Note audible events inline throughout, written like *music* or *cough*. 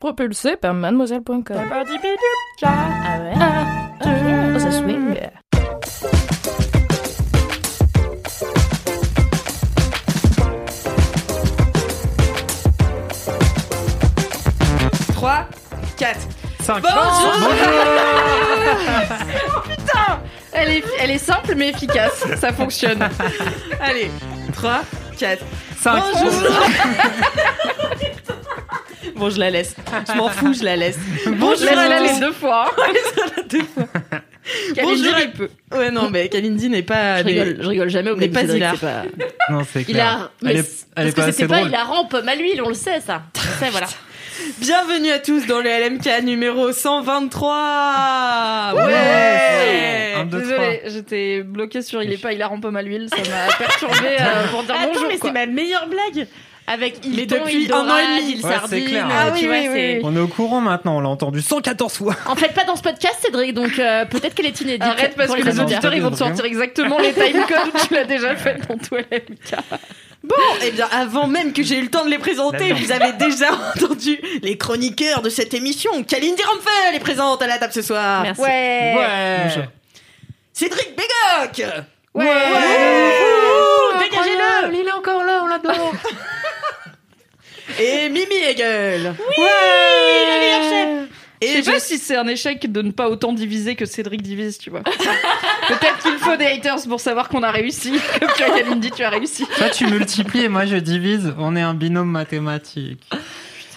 Propulsé par mademoiselle.com. Ah ouais? Oh, ça swing. Trois, quatre. 5. Bonjour. *laughs* Elle est, elle est simple mais efficace. Ça fonctionne. Allez, 3, 4. 5. Bonjour. *laughs* bon, je la laisse. Je m'en fous, je la laisse. Bonjour à les tous. deux fois. *laughs* Deux fois. Bonjour il peut. Ouais, non, mais Kalindi n'est pas. Je rigole, je rigole jamais au n'est pas hilar. c'est pas- Non, c'est Il clair. a. mais Elle est, elle est parce pas que c'était pas il la rampe à l'huile, on le sait ça. *laughs* On sait, voilà. Bienvenue à tous dans le LMK numéro 123. Ouais. Ouais. Un, deux, Désolée, j'étais bloquée sur il est pas, il a rampe à l'huile, ça m'a perturbé *laughs* euh, pour dire Attends, bonjour. mais c'est ma meilleure blague. Avec Hilton, depuis il un an et demi. il Ouais, c'est sardine, clair. euh, Ah oui, tu vois, oui, c'est- oui. On est au courant maintenant, on l'a entendu 114 fois. En fait, pas dans ce podcast, Cédric, donc euh, peut-être qu'elle est inédite. Arrête parce que les les auditeurs. ils vont te sortir exactement les timecodes où tu l'as déjà fait dans toi LMK. Bon, eh bien, avant même que j'ai eu le temps de les présenter, vous avez déjà *laughs* entendu les chroniqueurs de cette émission. Kalindi Ramphel est présente à la table ce soir. Merci. Ouais. Ouais. Cédric Bégoc. Ouais. Ouh, Dégagez-le. Il est encore là, on l'adore. *laughs* Et Mimi Hegel. Oui, la meilleure chef. Et Je sais je pas si c'est un échec de ne pas autant diviser que Cédric divise, tu vois. *laughs* Peut-être qu'il faut des haters pour savoir qu'on a réussi. *laughs* Comme tu as tu as réussi. Toi, tu multiplies et moi, je divise. On est un binôme mathématique.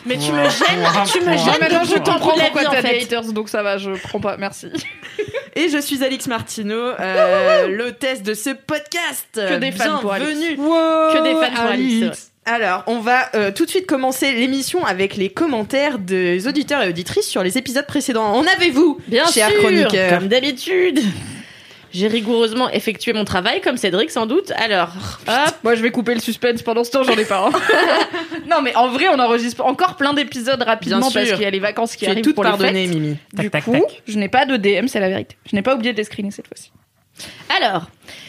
Mais tu me gênes, tu me gênes Maintenant, depuis je le comprends pourquoi t'as des haters, donc ça va, je prends pas, merci. *laughs* Et je suis Alix Martineau, euh, l'hôtesse de ce podcast. Que des fans pour Alix. Bienvenue. Que des fans pour Alix. Alors, on va euh, tout de suite commencer l'émission avec les commentaires des auditeurs et auditrices sur les épisodes précédents. En avez-vous, Bien cher sûr, chroniqueur comme d'habitude. J'ai rigoureusement effectué mon travail, comme Cédric sans doute. Alors, hop, Moi, je vais couper le suspense pendant ce temps, j'en ai pas. hein. *laughs* non, mais en vrai, on enregistre encore plein d'épisodes rapidement parce qu'il y a les vacances qui Tu es arrivent toute pour les pardonnée, fêtes. Mimi. Du Tac, tac, coup, tac. je n'ai pas de DM, c'est la vérité. Je n'ai pas oublié de les screener cette fois-ci. Alors,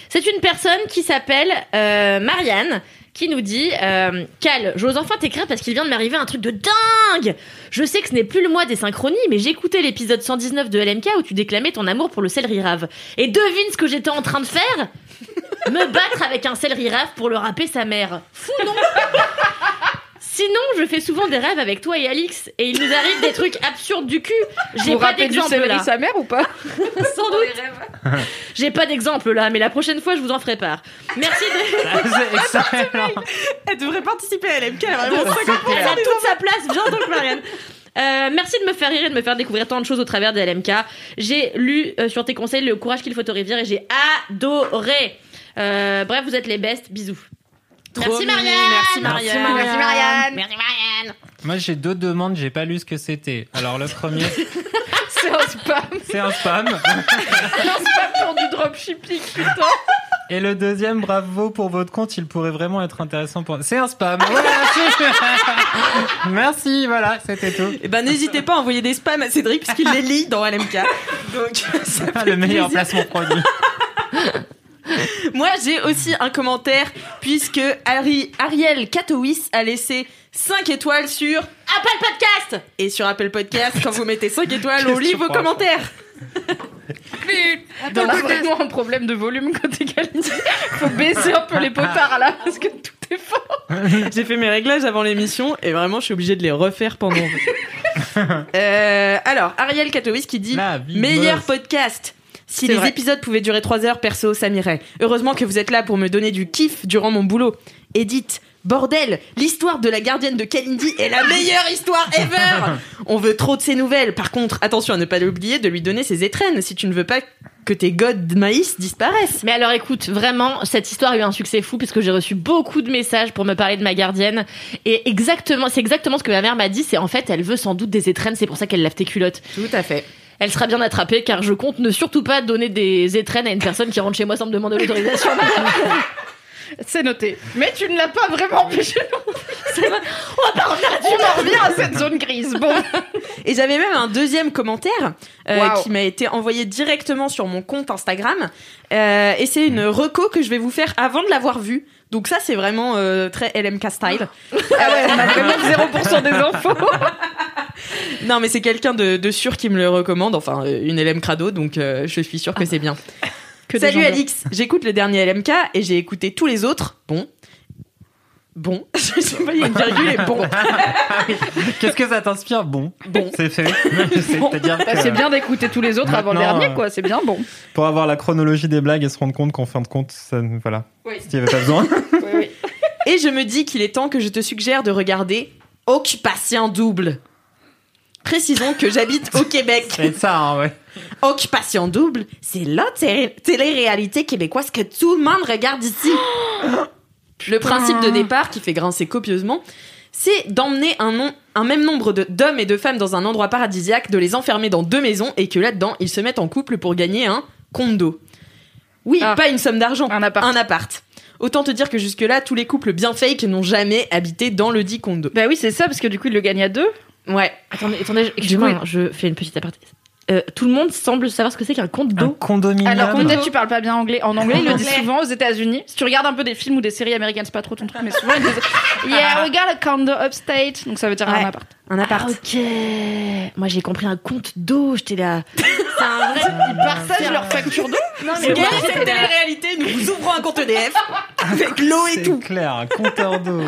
c'est une personne qui s'appelle euh, Marianne qui nous dit euh, Cal, j'ose enfin t'écrire parce qu'il vient de m'arriver un truc de dingue Je sais que ce n'est plus le mois des synchronies, mais écouté l'épisode 119 de LMK où tu déclamais ton amour pour le céleri rave. Et devine ce que j'étais en train de faire? Me battre avec un céleri rave pour le rapper sa mère. Fou, non? Sinon, je fais souvent des rêves avec toi et Alix, et il nous arrive des trucs absurdes du cul. J'ai pas d'exemple là. sa mère ou pas *laughs* Sans doute. *laughs* J'ai pas d'exemple là, mais la prochaine fois, je vous en ferai part. Merci de. *laughs* Excellent. Elle devrait participer à LMK, elle a vraiment Elle a toute sa place, viens donc Marianne. Euh, merci de me faire rire et de me faire découvrir tant de choses au travers des LMK. J'ai lu euh, sur tes conseils le courage qu'il faut te révire et j'ai adoré. Euh, bref, vous êtes les bestes. Bisous. Trop merci Marianne. merci Marianne. Merci Marianne. Merci Marianne. Moi, j'ai deux demandes, j'ai pas lu ce que c'était. Alors, le premier, *laughs* C'est un spam. c'est un spam. Un spam pour du dropshipping, putain. Et le deuxième, bravo pour votre compte, il pourrait vraiment être intéressant pour. C'est un spam. Ouais, merci. *laughs* merci, voilà, c'était tout. Eh ben, n'hésitez pas à envoyer des spams à Cédric, puisqu'il les lit dans LMK. Donc, *laughs* ça Ah, fait le meilleur plaisir. placement produit. *laughs* Moi, j'ai aussi un commentaire, puisque Ari- Ariel Katowis a laissé 5 étoiles sur Apple Podcast. Et sur Apple Podcast, quand vous mettez 5 étoiles, *laughs* on lit vos commentaires. On a vraiment un problème de volume côté qualité. Faut baisser un peu les potards là parce que tout est fort. *laughs* J'ai fait mes réglages avant l'émission et vraiment, je suis obligée de les refaire pendant. Euh, alors, Ariel Katowis qui dit La vie meilleur boss. podcast. Si les vrai. épisodes pouvaient durer 3 heures, perso, ça m'irait. Heureusement que vous êtes là pour me donner du kiff durant mon boulot. Edith, bordel, l'histoire de la gardienne de Kalindi est la meilleure histoire ever *laughs* On veut trop de ses nouvelles. Par contre, attention à ne pas l'oublier de lui donner ses étrennes si tu ne veux pas que tes godes de maïs disparaissent. Mais alors écoute, vraiment, cette histoire a eu un succès fou puisque j'ai reçu beaucoup de messages pour me parler de ma gardienne. Et exactement, c'est exactement ce que ma mère m'a dit, c'est en fait, elle veut sans doute des étrennes, c'est pour ça qu'elle lave tes culottes. Tout à fait. Elle sera bien attrapée car je compte ne surtout pas donner des étrennes à une personne qui rentre chez moi sans me demander l'autorisation. *laughs* C'est noté. Mais tu ne l'as pas vraiment empêché. *laughs* On va pas revenir là-dessus. On en revient à cette zone grise. Bon. *laughs* Et j'avais même un deuxième commentaire euh, qui m'a été envoyé directement sur mon compte Instagram. Euh, et c'est une reco que je vais vous faire avant de l'avoir vue. Donc ça, c'est vraiment euh, très LMK style. Ah ouais, on a vraiment 0% des infos. *laughs* Non, mais c'est quelqu'un de, de sûr qui me le recommande. Enfin, euh, une LM crado, donc euh, je suis sûre que c'est bien. *laughs* Que Salut. Alix, j'écoute le dernier LMK et j'ai écouté tous les autres. Bon. Bon. *laughs* je sais pas, il y a une virgule et bon. Qu'est-ce que ça t'inspire Bon? Bon. C'est fait. Bah, que c'est bien d'écouter tous les autres avant le dernier, euh, quoi. C'est bien bon. pour avoir la chronologie des blagues et se rendre compte qu'en fin de compte, ça, voilà. Oui. S'il n'y avait pas besoin. Oui, oui. Et je me dis qu'il est temps que je te suggère de regarder Occupation Double. Précisons que j'habite au Québec. *laughs* C'est ça, hein, ouais. Occupation Double, c'est la té- télé-réalité québécoise que tout le monde regarde ici. *gasps* Le principe de départ, qui fait grincer copieusement, c'est d'emmener un, nom- un même nombre d'hommes et de femmes dans un endroit paradisiaque, de les enfermer dans deux maisons et que là-dedans, ils se mettent en couple pour gagner un condo. Oui, Ah. pas une somme d'argent, Un appart. un appart. Autant te dire que jusque-là, tous les couples bien fake n'ont jamais habité dans le dit condo. Bah oui, c'est ça, parce que du coup, il le gagne à deux. Ouais. Attendez, attendez, hein, je fais une petite aparté. Euh, tout le monde semble savoir ce que c'est qu'un compte Un d'eau. condominium. Alors peut-être tu parles pas bien anglais. En anglais, ils le disent souvent aux États-Unis. Si tu regardes un peu des films ou des séries américaines, c'est pas trop ton truc, mais souvent ils disent Yeah, we got a condo upstate. Donc ça veut dire Ouais. un appart. Un appart. Ah, ok. Moi j'ai compris un compte d'eau, j'étais là. *laughs* C'est un vrai. Ils partagent leur facture d'eau. Non Vous gagnez cette télé-réalité, nous vous ouvrons un compte EDF avec l'eau et C'est tout. clair, un compteur d'eau.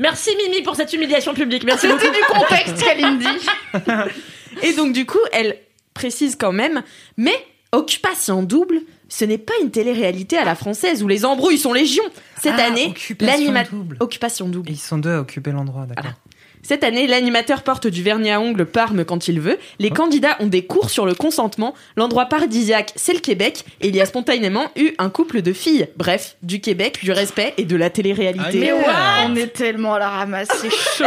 Merci Mimi pour cette humiliation publique. Merci beaucoup. C'était du contexte, *laughs* Kalindi. Et donc, du coup, elle précise quand même, mais Occupation Double, ce n'est pas une télé-réalité à la française où les embrouilles sont légion. Cette Ah, année, Occupation l'animateur. Double. Occupation Double. Et ils sont deux à occuper l'endroit, d'accord. Voilà. Cette année, l'animateur porte du vernis à ongles Parme quand il veut. Les candidats ont des cours sur le consentement. L'endroit paradisiaque, c'est le Québec. Et il y a spontanément eu un couple de filles. Bref, du Québec, du respect et de la télé-réalité. Mais ouais. On est tellement à la ramasse, c'est *laughs* chaud.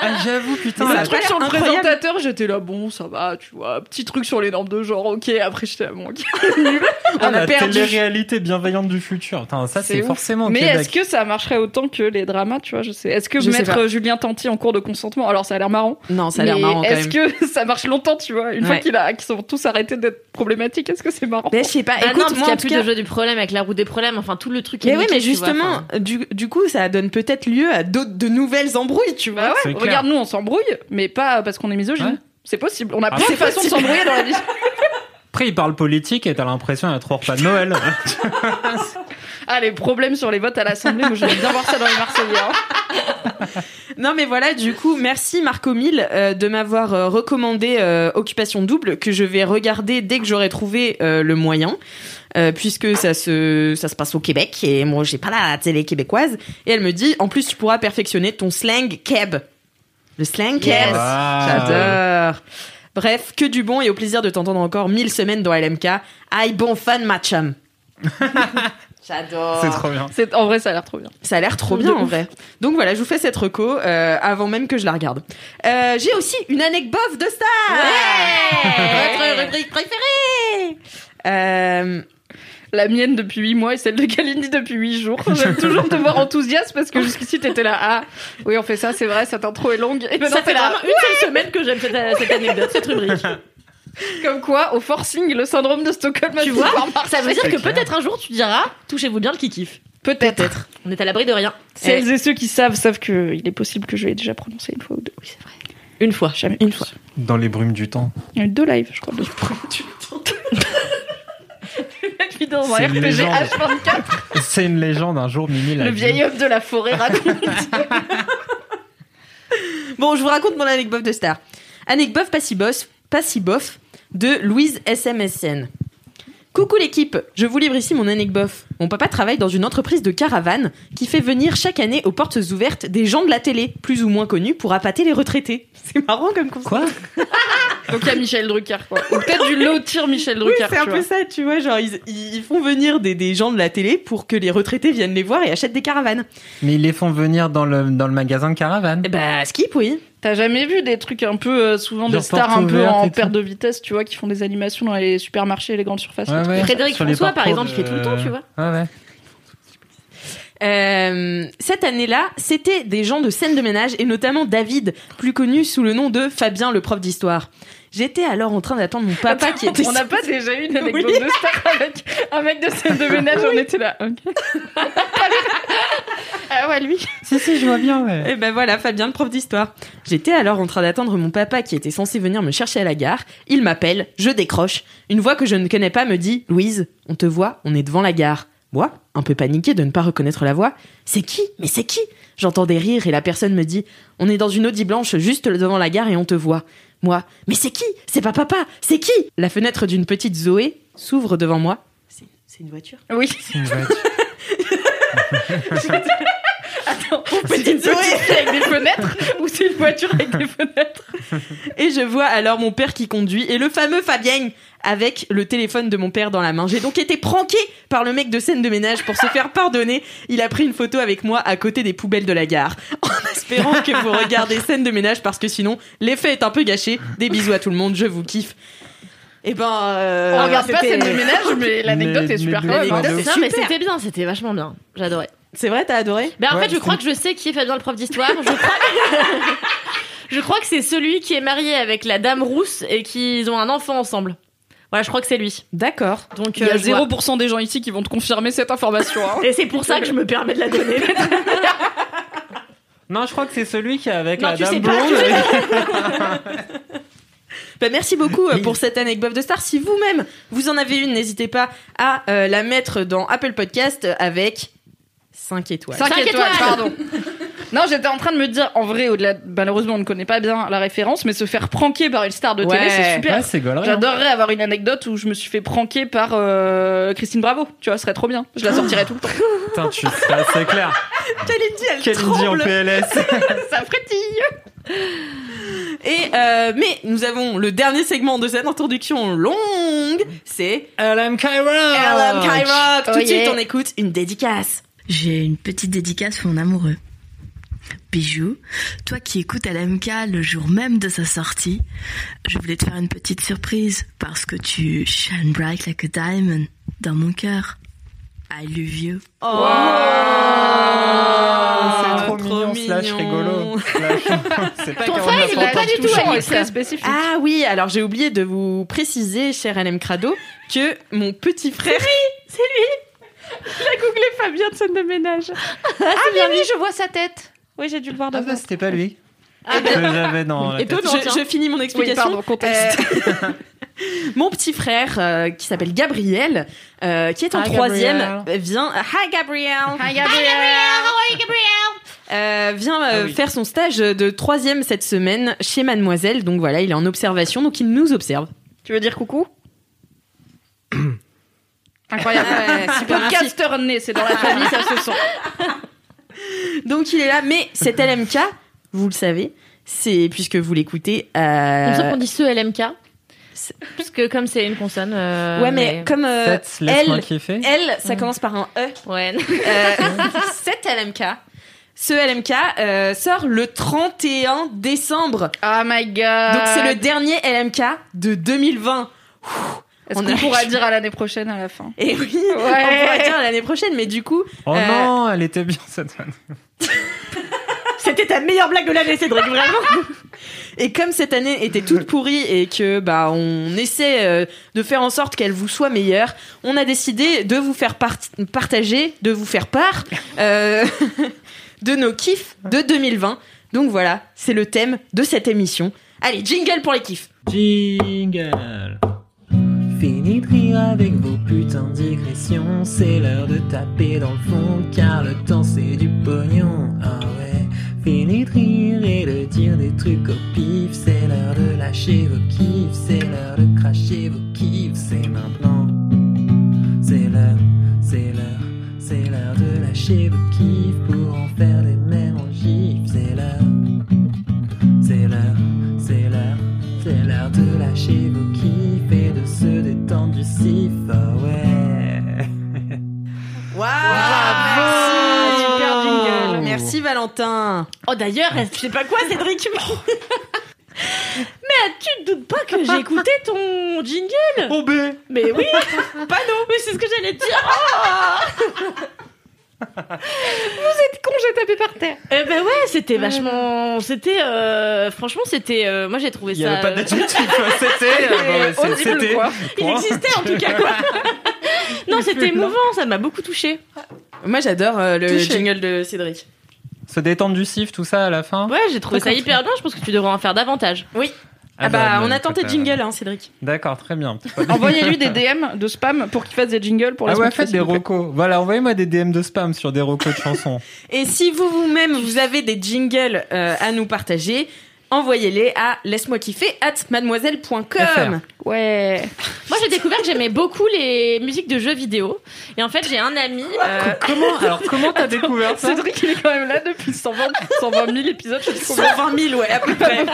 Ah, j'avoue, putain. Mais ça l'air sur le incroyable. présentateur, j'étais là, bon, ça va, tu vois, petit truc sur les normes de genre, ok. Après, j'étais là, bon, ok. Ah, *laughs* on a la perdu. télé-réalité bienveillante du futur. Putain, ça, c'est forcément Mais est-ce que ça marcherait autant que les dramas, tu vois Je sais. Est-ce que Je mettre euh, Julien Tanti en cours de consentement Alors, ça a l'air marrant. Non, ça a l'air marrant Est-ce que *laughs* ça marche longtemps, tu vois? Une fois Ouais. qu'ils sont tous arrêtés d'être problématiques, est-ce que c'est marrant? Mais je sais pas. Ah non, Écoute, parce qu'il moi, y en a plus cas, de jeu du problème avec la roue des problèmes. Enfin, tout le truc. est Mais oui, mais vois, justement, du, du coup, ça donne peut-être lieu à d'autres, de nouvelles embrouilles, tu vois. Bah ouais, regarde, nous, on s'embrouille, mais pas parce qu'on est misogyne. Ouais. C'est possible. On a Ah, plein de façons de s'embrouiller dans la vie. Après, ils parlent politique et t'as l'impression a trois repas de Noël. *laughs* Ah, les problèmes sur les votes à l'Assemblée, moi, j'aime bien voir ça dans les Marseillais. hein. *laughs* Non, mais voilà, du coup, merci Marco Mille euh, de m'avoir euh, recommandé euh, Occupation Double, que je vais regarder dès que j'aurai trouvé euh, le moyen, euh, puisque ça se, ça se passe au Québec, et moi, j'ai pas la télé québécoise. Et elle me dit, en plus, tu pourras perfectionner ton slang keb. Le slang keb. Yes. J'adore. Bref, que du bon et au plaisir de t'entendre encore mille semaines dans LMK. Aïe, bon fun, ma chum. *laughs* J'adore. C'est trop bien. C'est- En vrai, ça a l'air trop bien. Ça a l'air trop bien en vrai. Donc voilà, je vous fais cette reco euh, avant même que je la regarde. Euh, J'ai aussi une anecdote de star. Votre rubrique préférée. Euh, La mienne depuis 8 mois et celle de Kalindi depuis 8 jours. *laughs* J'aime toujours te voir enthousiaste parce que jusqu'ici t'étais là. Ah, oui, on fait ça, c'est vrai, cette intro est longue. Et maintenant Ça fait là. vraiment une seule semaine que j'aime cette, cette anecdote, cette rubrique. *laughs* Comme quoi, au forcing, le syndrome de Stockholm a Tu vois. Ça veut dire que peut-être un jour tu diras, touchez-vous bien le kikif. Peut-être. On est à l'abri de rien. Celles et ceux qui savent savent qu'il est possible que je l'ai déjà prononcé une fois ou deux. Oui, c'est vrai. Une fois. Jamais une fois. Dans les brumes du temps. Il y a eu deux lives, je crois. dans *laughs* C'est une RPG légende. H24. C'est une légende, un jour, Mimi Le vieil homme de la forêt raconte. *laughs* Bon, je vous raconte mon anecdote de star. Anecdote pas si boss, pas si bof de Louise SMSN. Coucou l'équipe, je vous livre ici mon anecdote. Mon papa travaille dans une entreprise de caravane qui fait venir chaque année aux portes ouvertes des gens de la télé, plus ou moins connus, pour appâter les retraités. *laughs* C'est marrant comme concept. Quoi? *laughs* Donc il y a Michel Drucker, quoi. Ou peut-être du lotir Michel Oui, Drucker. c'est un peu vois. ça, tu vois, genre ils, ils font venir des, des gens de la télé pour que les retraités viennent les voir et achètent des caravanes. Mais ils les font venir dans le, dans le magasin de caravane. Eh bah, skip, oui. T'as jamais vu des trucs un peu, euh, souvent des stars un peu en perte de vitesse, tu vois, qui font des animations dans les supermarchés et les grandes surfaces. Ouais, ouais. Frédéric Sur François, par exemple, il fait tout le temps, tu vois. Ouais, ouais. Euh, cette année-là, c'était des gens de scène de ménage et notamment David, plus connu sous le nom de Fabien, le prof d'histoire. J'étais alors en train d'attendre mon papa qui était. On n'a pas déjà eu une anecdote Oui. de star avec un mec de scène de ménage, on était là. *laughs* ah ouais, lui. Si, si, je vois bien, ouais. Et ben voilà, Fabien, le prof d'histoire. J'étais alors en train d'attendre mon papa qui était censé venir me chercher à la gare. Il m'appelle, je décroche. Une voix que je ne connais pas me dit Louise, on te voit, on est devant la gare. Moi, un peu paniqué de ne pas reconnaître la voix. C'est qui? Mais c'est qui? J'entends des rires et la personne me dit On est dans une Audi blanche juste devant la gare et on te voit. Moi, mais c'est qui? C'est pas papa, c'est qui? La fenêtre d'une petite Zoé s'ouvre devant moi. C'est c'est une voiture? Oui. C'est une voiture. *laughs* *laughs* *laughs* Petite Zoé avec des fenêtres ou c'est une voiture avec des fenêtres Et je vois alors mon père qui conduit et le fameux Fabien avec le téléphone de mon père dans la main. J'ai donc été pranké par le mec de scène de ménage pour se faire pardonner. Il a pris une photo avec moi à côté des poubelles de la gare. En espérant que vous regardez scène de ménage parce que sinon l'effet est un peu gâché. Des bisous à tout le monde, je vous kiffe. Et ben, euh, On regarde pas scène de ménage, mais *laughs* l'anecdote est super hein. de- c'est Non, mais super. c'était bien, c'était vachement bien. J'adorais. C'est vrai, t'as adoré Ben, en Ouais, fait, je crois que je sais qui est Fabien le prof d'histoire. Je crois *laughs* Je crois que c'est celui qui est marié avec la dame rousse et qu'ils ont un enfant ensemble. Voilà, je crois que c'est lui. D'accord. Donc, Il y a euh, je vois. 0% des gens ici qui vont te confirmer cette information. hein. Et c'est pour ça que je me permets de la donner. *laughs* Non, je crois que c'est celui qui est avec Non, la tu dame sais pas, blonde. *laughs* Bah, merci beaucoup euh, Oui. pour cette anecdote de star. Si vous-même vous en avez une, n'hésitez pas à euh, la mettre dans Apple Podcast avec 5 étoiles. 5 Cinq étoiles, étoiles. pardon. *laughs* Non, j'étais en train de me dire, en vrai, au-delà, de- malheureusement, on ne connaît pas bien la référence, mais se faire pranker par une star de télé, c'est super. Ouais, c'est hein. J'adorerais avoir une anecdote où je me suis fait pranker par euh, Christine Bravo. Tu vois, ce serait trop bien. Je la sortirais tout le temps. *laughs* Putain, tu serais assez clair. Kalindi, elle Quelle Indie en tremble. PLS. *laughs* Ça frétille. Et euh, mais nous avons le dernier segment de cette introduction longue, c'est LM Kyrock. LM Kyrock. Tout Oh de suite, on écoute une dédicace. J'ai une petite dédicace pour mon amoureux. Bijou, toi qui écoutes LMK le jour même de sa sortie, je voulais te faire une petite surprise parce que tu shine bright like a diamond dans mon cœur. I love you. Oh, c'est trop, mignon, slash rigolo. Slash- *laughs* c'est pas Ton frère, il Lafont. a pas du tout très spécifique. Ah oui, alors j'ai oublié de vous préciser, cher LM Crado, que mon petit frère. J'ai googlé Fabien de scène de ménage. Ah, mais oui, je vois sa tête. Oui, j'ai dû le voir Ah devant. bah, c'était pas lui. Que j'avais dans la tête. Étonnant, Je, finis mon Oui, explication. pardon, contexte. Euh, *laughs* mon petit frère, euh, qui s'appelle Gabriel, euh, qui est en Hi, troisième, Gabriel. euh, vient. Hi Gabriel. Hi, Gabriel? Euh, vient euh, Ah oui. faire son stage de troisième cette semaine chez Mademoiselle. Donc voilà, il est en observation, donc il nous observe. Tu veux dire coucou? *clears throat* Incroyable. *laughs* super, merci. Podcaster né, c'est dans la famille, ça se sent. *laughs* Donc il est là, mais cet LMK, vous le savez, c'est puisque vous l'écoutez. euh, Il me semble qu'on dit ce LMK. Parce que comme c'est une consonne. euh, ouais, mais, comme euh, elle, kiffer. elle, ça commence par un E. Ouais. Euh, *laughs* cet LMK, ce LMK euh, sort le 31 décembre. Oh my god. Donc c'est le dernier LMK de 2020. Est-ce on qu'on a- pourra dire à l'année prochaine à la fin? Et oui, on pourra dire l'année prochaine, mais du coup, Oh Euh, non, elle était bien cette vanne. *laughs* C'était ta meilleure blague de l'année, Cédric, vraiment. Et comme cette année était toute pourrie et que bah on essaie euh, de faire en sorte qu'elle vous soit meilleure, on a décidé de vous faire part- partager, de vous faire part euh, *laughs* de nos kiffs de 2020. Donc voilà, c'est le thème de cette émission. Allez, jingle pour les kiffs. Jingle. Fini rire avec vos putains de digressions, c'est l'heure de taper dans le fond, car le temps c'est du pognon. Ah ouais, fini de rire et de dire des trucs au pif, c'est l'heure de lâcher vos kiffs, c'est l'heure de cracher vos kiffs, c'est maintenant. C'est l'heure, c'est l'heure, c'est l'heure de lâcher vos kiffs pour en faire des mêmes en gifs, c'est l'heure, c'est l'heure, c'est l'heure, c'est l'heure de lâcher vos kiffs du sif, ouais. *laughs* Waouh wow, Super jingle. Merci Valentin. Oh d'ailleurs, je sais pas quoi Cédric *laughs* Mais ah, tu te doutes pas que j'ai écouté ton jingle Oh bé Mais oui *laughs* Pas non Mais c'est ce que j'allais te dire. oh Con, j'ai tapé par terre. Eh ben ouais, c'était vachement, c'était, euh, franchement, c'était, euh, moi j'ai trouvé Il n'y ça. avait pas euh, d'adjectif, *laughs* c'était. euh, bon, c'est- C'était. quoi. Il Point. existait en tout cas quoi. *laughs* non, c'était émouvant, ça m'a beaucoup touché. Moi, j'adore euh, le Touché. jingle de Cédric. Se détendre du sif, tout ça à la fin. Ouais, j'ai trouvé ça hyper bien. Je pense que tu devrais en faire davantage. Ah, bah, on attend tes jingles, hein, Cédric. D'accord, très bien. Envoyez-lui des *laughs* DM de spam pour qu'il fasse des jingles pour la Ah ouais, semaine qui faites fait, des recos. Voilà, envoyez-moi des DM de spam sur des recos de chansons. *laughs* Et si vous vous-même, vous avez des jingles euh, à nous partager, envoyez-les à laisse-moi kiffer at mademoiselle.com. Ouais. *laughs* Moi, j'ai découvert que j'aimais beaucoup les musiques de jeux vidéo. Et en fait, j'ai un ami. euh, comment Alors, comment t'as *laughs* découvert ça? Cédric, il est quand même là depuis 120, 120 000 épisodes. Je sais pas combien. 120 000, ouais, à peu près.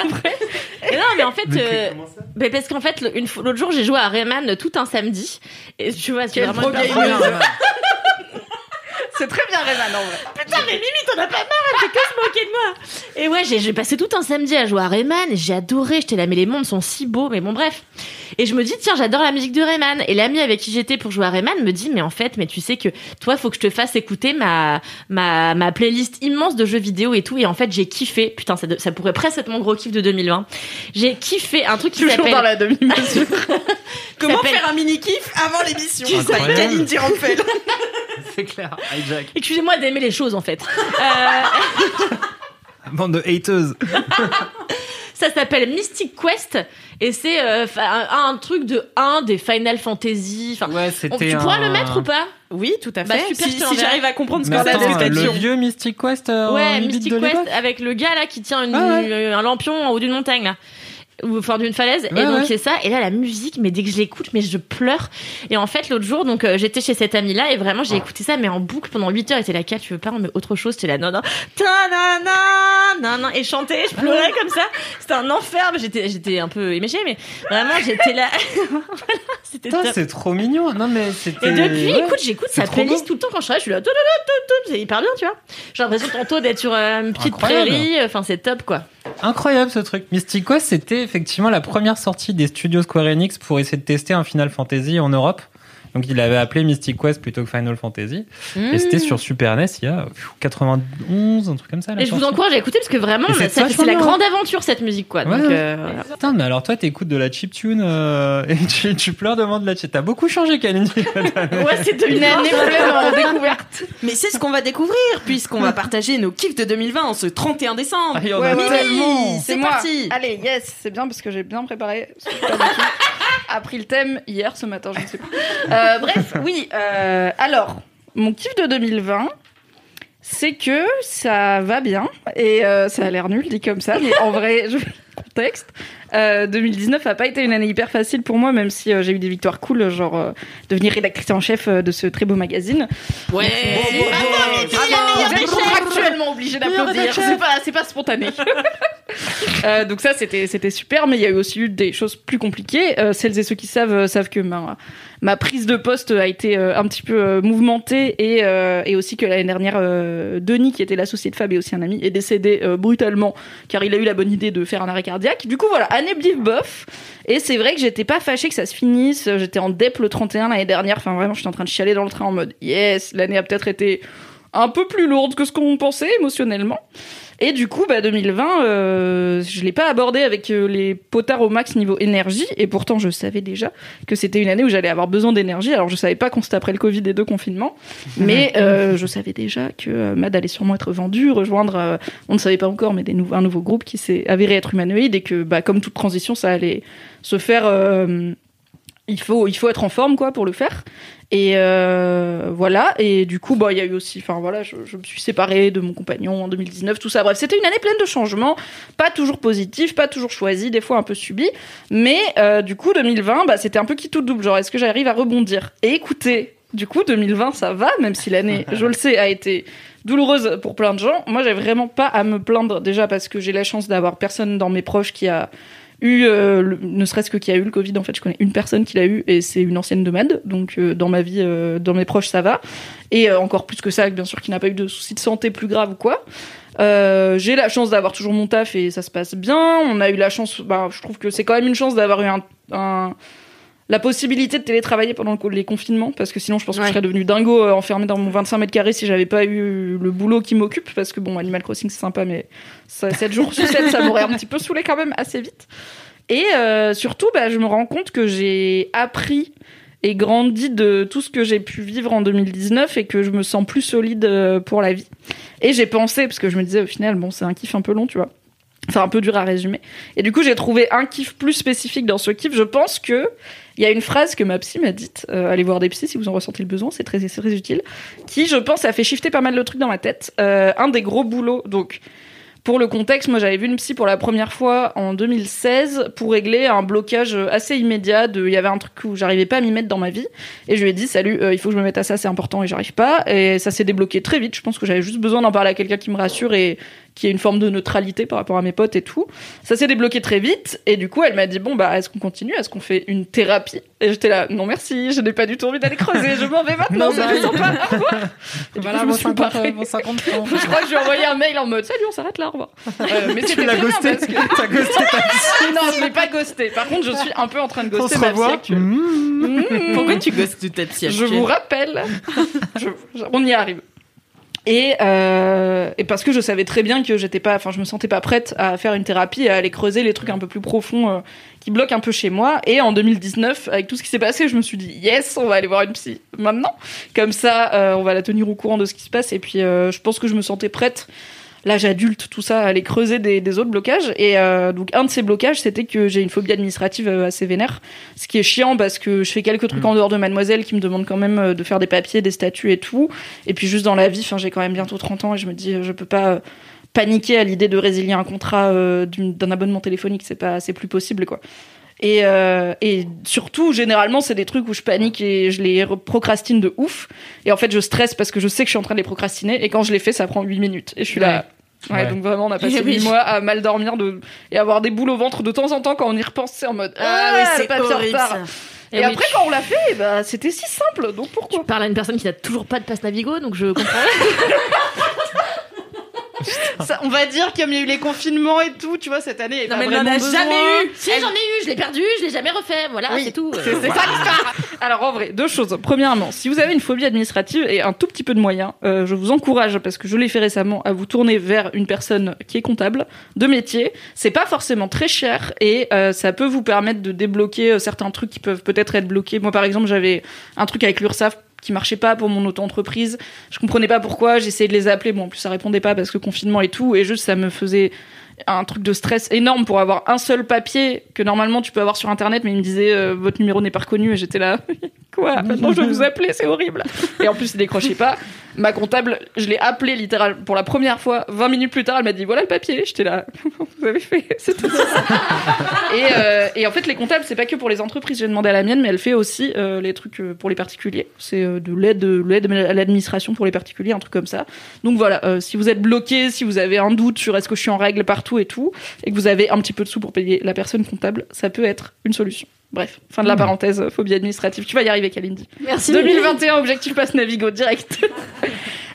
mais non, mais en fait, euh, mais parce qu'en fait, l'autre jour, j'ai joué à Rayman tout un samedi. Et tu vois, c'est vraiment pro. C'est très bien, Rayman, en vrai. Putain, mais Mimi, t'en as pas marre, elle fait que se moquer de moi. Et ouais, j'ai j'ai passé tout un samedi à jouer à Rayman et j'ai adoré. J'étais là, mais les mondes sont si beaux, mais bon, bref. Et je me dis, tiens, j'adore la musique de Rayman. Et l'ami avec qui j'étais pour jouer à Rayman me dit, mais en fait, mais tu sais que toi, faut que je te fasse écouter ma, ma, ma playlist immense de jeux vidéo et tout. Et en fait, j'ai kiffé. Putain, ça, de- ça pourrait presque être mon gros kiff de 2020. J'ai kiffé un truc qui Toujours s'appelle. dans la demi-mesure. *laughs* Comment s'appelle- faire un mini-kiff avant l'émission? Incroyable. *laughs* C'est clair. *laughs* Excusez-moi d'aimer les choses, en fait. Euh, *laughs* Bande de haters. *laughs* Ça s'appelle Mystic Quest et c'est euh, un, un truc de un des Final Fantasy. Enfin, Ouais, on- c'était. tu pourras un- le mettre ou pas? Oui, tout à Bah, fait. super, si j'arrive à comprendre ce c'est attends, la le description. vieux Mystic Quest euh, Ouais, 8 bits Mystic de Quest avec le gars là qui tient une, Ah ouais. un lampion en haut d'une montagne là. Ou enfin d'une falaise Ouais, et donc ouais. c'est ça et là la musique mais dès que je l'écoute mais je pleure et en fait l'autre jour donc euh, j'étais chez cet ami là et vraiment j'ai écouté ça mais en boucle pendant 8 heures et c'était là tu veux pas mais autre chose c'était là non non na na et chanter je pleurais comme ça c'était un enfer mais j'étais j'étais un peu éméchée mais vraiment j'étais là *laughs* voilà c'est trop mignon. Non, mais c'était. Et depuis, ouais. écoute, j'écoute sa playlist beau. tout le temps quand je travaille. Je suis là, c'est hyper bien, tu vois. J'ai l'impression tantôt d'être sur euh, une petite Incroyable. prairie. Enfin, c'est top, quoi. Incroyable ce truc. Mystic Quest, c'était effectivement la première sortie des studios Square Enix pour essayer de tester un Final Fantasy en Europe. Donc il avait appelé Mystic Quest plutôt que Final Fantasy. Et c'était sur Super NES il y a pff, 91, un truc comme ça. la Et je vous encourage à écouter parce que vraiment, c'est la bien. grande aventure cette musique, quoi. Ouais, Donc, euh, voilà. Putain, mais alors toi t'écoutes de la chiptune euh, *laughs* et tu, tu pleures devant de la chip. T'as beaucoup changé, Kalindi. *laughs* Ouais, c'est Une année pleine en découverte. Mais c'est ce qu'on va découvrir puisqu'on va partager nos kiffs de 2020 en ce 31 décembre. Ah, Ouais, a ouais. C'est parti. Allez, yes, c'est bien parce que j'ai bien préparé. *laughs* A pris le thème hier, ce matin, je ne sais pas. Euh, bref, oui. euh, alors, mon kiff de 2020, c'est que ça va bien et euh, ça a l'air nul dit comme ça, mais en vrai, je contexte. Euh, 2019 a pas été une année hyper facile pour moi, même si euh, j'ai eu des victoires cool, genre euh, devenir rédactrice en chef euh, de ce très beau magazine. Ouais. Vous êtes contractuellement obligé d'applaudir. C'est pas, c'est pas spontané. *laughs* Euh, donc ça, c'était, c'était super, mais il y a eu aussi eu des choses plus compliquées. Euh, celles et ceux qui savent euh, savent que ma, ma prise de poste a été euh, un petit peu euh, mouvementée et, euh, et aussi que l'année dernière, Denis, qui était l'associé de Fab et aussi un ami, est décédé brutalement car il a eu la bonne idée de faire un arrêt cardiaque. Du coup, voilà, année bliff bof. Et c'est vrai que j'étais pas fâchée que ça se finisse. J'étais en DEP le 31 l'année dernière. Enfin, vraiment, j'étais en train de chialer dans le train en mode yes, l'année a peut-être été un peu plus lourde que ce qu'on pensait émotionnellement. Et du coup, bah, 2020, euh, je l'ai pas abordé avec euh, les potards au max niveau énergie. Et pourtant, je savais déjà que c'était une année où j'allais avoir besoin d'énergie. Alors, je savais pas qu'on c'était après le Covid et deux confinements. Mais euh, je savais déjà que euh, Mad allait sûrement être vendu, rejoindre, euh, on ne savait pas encore, mais des nouveaux, un nouveau groupe qui s'est avéré être humanoïde. Et que, bah, comme toute transition, ça allait se faire... il faut, il faut être en forme quoi pour le faire. Et euh, voilà. Et du coup, bah, il y a eu aussi, enfin voilà, je, je me suis séparée de mon compagnon en 2019, tout ça. Bref, c'était une année pleine de changements, pas toujours positifs, pas toujours choisis, des fois un peu subis. Mais euh, du coup, 2020, bah, c'était un peu qui tout double. Genre, est-ce que j'arrive à rebondir? Et écoutez, du coup, 2020, ça va, même si l'année, *laughs* je le sais, a été douloureuse pour plein de gens. Moi, j'ai vraiment pas à me plaindre déjà parce que j'ai la chance d'avoir personne dans mes proches qui a eu, euh, ne serait-ce que qui a eu le Covid. En fait, je connais une personne qui l'a eu et c'est une ancienne nomade. Donc, euh, dans ma vie, euh, dans mes proches, ça va. Et encore plus que ça, bien sûr, qui n'a pas eu de soucis de santé plus graves ou quoi. J'ai la chance d'avoir toujours mon taf et ça se passe bien. On a eu la chance, bah, je trouve que c'est quand même une chance d'avoir eu un- la possibilité de télétravailler pendant le- les confinements parce que sinon je pense que Ouais. je serais devenu dingo euh, enfermé dans mon 25 mètres carrés si j'avais pas eu le boulot qui m'occupe parce que bon Animal Crossing c'est sympa mais ça, 7 jours sur 7 ça m'aurait un petit peu saoulé quand même assez vite. Et euh, surtout bah, je me rends compte que j'ai appris et grandi de tout ce que j'ai pu vivre en 2019 et que je me sens plus solide euh, pour la vie. Et j'ai pensé parce que je me disais au final bon c'est un kiff un peu long tu vois Enfin, un peu dur à résumer. Et du coup, j'ai trouvé un kiff plus spécifique dans ce kiff. Je pense que il y a une phrase que ma psy m'a dite. euh, allez voir des psys si vous en ressentez le besoin, c'est très, très utile. Qui, je pense, a fait shifter pas mal de trucs dans ma tête. Euh, un des gros boulots, donc. Pour le contexte, moi j'avais vu une psy pour la première fois en 2016 pour régler un blocage assez immédiat. De, il y avait un truc où j'arrivais pas à m'y mettre dans ma vie et je lui ai dit salut, euh, il faut que je me mette à ça, c'est important et j'arrive pas. Et ça s'est débloqué très vite. Je pense que j'avais juste besoin d'en parler à quelqu'un qui me rassure et qui ait une forme de neutralité par rapport à mes potes et tout. Ça s'est débloqué très vite et du coup elle m'a dit bon bah est-ce qu'on continue, est-ce qu'on fait une thérapie? Et j'étais là non merci, je n'ai pas du tout envie d'aller creuser, je m'en vais maintenant. *laughs* Au revoir. Et du coup, je me suis barrée. vos 50 francs. Je crois que je lui ai envoyé un mail en mode salut on s'arrête là au revoir. *laughs* Euh, mais Tu l'as ghosté? parce que- T'as ghosté ta *laughs* non je l'ai pas ghosté. Par contre je suis un peu en train de ghoster ma psy actuelle. Mmh. Mmh. Pourquoi tu ghostes ta psy Je vous rappelle, je- on y arrive. Et, euh, et parce que je savais très bien que j'étais pas, enfin, je me sentais pas prête à faire une thérapie, à aller creuser les trucs un peu plus profonds euh, qui bloquent un peu chez moi. Et en 2019, avec tout ce qui s'est passé, je me suis dit yes, on va aller voir une psy maintenant. Comme ça, euh, on va la tenir au courant de ce qui se passe. Et puis, euh, je pense que je me sentais prête. L'âge adulte, tout ça, aller creuser des, des autres blocages. Et euh, donc, un de ces blocages, c'était que j'ai une phobie administrative euh, assez vénère. Ce qui est chiant parce que je fais quelques trucs en dehors de Mademoiselle qui me demandent quand même euh, de faire des papiers, des statuts et tout. Et puis juste dans la vie, enfin j'ai quand même bientôt 30 ans et je me dis je peux pas paniquer à l'idée de résilier un contrat euh, d'un abonnement téléphonique, c'est pas c'est plus possible quoi. Et, euh, et surtout, généralement, c'est des trucs où je panique et je les procrastine de ouf. Et en fait, je stresse parce que je sais que je suis en train de les procrastiner. Et quand je les fais, ça prend 8 minutes. Et je suis là. Ouais, Ouais. donc vraiment, on a passé Eh oui. 8 mois à mal dormir de... et avoir des boules au ventre de temps en temps quand on y repense. C'est en mode Ah oui, le c'est horrible ça. Et, Et oui, après, tu- quand on l'a fait, bah, c'était si simple. Donc pourquoi Je parle à une personne qui n'a toujours pas de passe Navigo, donc je comprends. *laughs* *laughs* Ça, On va dire comme il y a eu les confinements et tout, tu vois, cette année. Non, mais elle n'en a jamais eu. si j'en ai eu, je l'ai perdu, je l'ai jamais refait. Voilà, Oui. c'est tout. C'est *laughs* c'est ça l'histoire. Alors en vrai, deux choses. Premièrement, si vous avez une phobie administrative et un tout petit peu de moyens, euh, je vous encourage parce que je l'ai fait récemment à vous tourner vers une personne qui est comptable de métier. C'est pas forcément très cher et euh, ça peut vous permettre de débloquer euh, certains trucs qui peuvent peut-être être bloqués. Moi par exemple, j'avais un truc avec l'URSSAF qui marchait pas pour mon auto-entreprise. Je comprenais pas pourquoi, j'essayais de les appeler. Bon, en plus ça répondait pas parce que confinement et tout et juste ça me faisait un truc de stress énorme pour avoir un seul papier que normalement tu peux avoir sur internet mais il me disait euh, votre numéro n'est pas reconnu et j'étais là *laughs* quoi? Maintenant je vais vous appeler c'est horrible et en plus il décrochait pas ma comptable je l'ai appelée littéralement pour la première fois 20 minutes plus tard elle m'a dit voilà le papier j'étais là. *laughs* Vous avez fait *laughs* c'est tout. Euh, et en fait les comptables c'est pas que pour les entreprises j'ai demandé à la mienne mais elle fait aussi euh, les trucs euh, pour les particuliers. C'est de l'aide de l'aide à l'administration pour les particuliers un truc comme ça. Donc voilà, si vous êtes bloqué, si vous avez un doute sur est-ce que je suis en règle partout et tout, et que vous avez un petit peu de sous pour payer la personne comptable, ça peut être une solution. Bref, fin de la parenthèse, euh, phobie administrative. Tu vas y arriver, Kalindi. Merci. 2021, objectif passe Navigo direct. *laughs*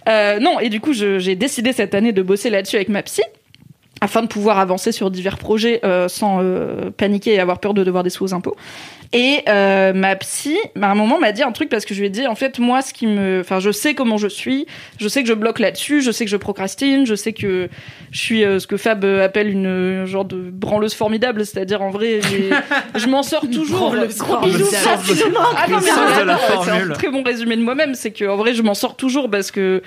Euh, non, et du coup, j'ai décidé cette année de bosser là-dessus avec ma psy afin de pouvoir avancer sur divers projets euh, sans euh, paniquer et avoir peur de devoir des sous aux impôts. Et euh, ma psy, à un moment, m'a dit un truc parce que je lui ai dit, en fait, moi, ce qui me, enfin, je sais comment je suis, je sais que je bloque là-dessus, je sais que je procrastine, je sais que je suis ce que Fab appelle une genre de branleuse formidable, c'est-à-dire en vrai, *laughs* je m'en sors toujours. Branleuse Gros. Ah non, Le mais très bon résumé de moi-même, c'est que en vrai, je m'en sors toujours parce que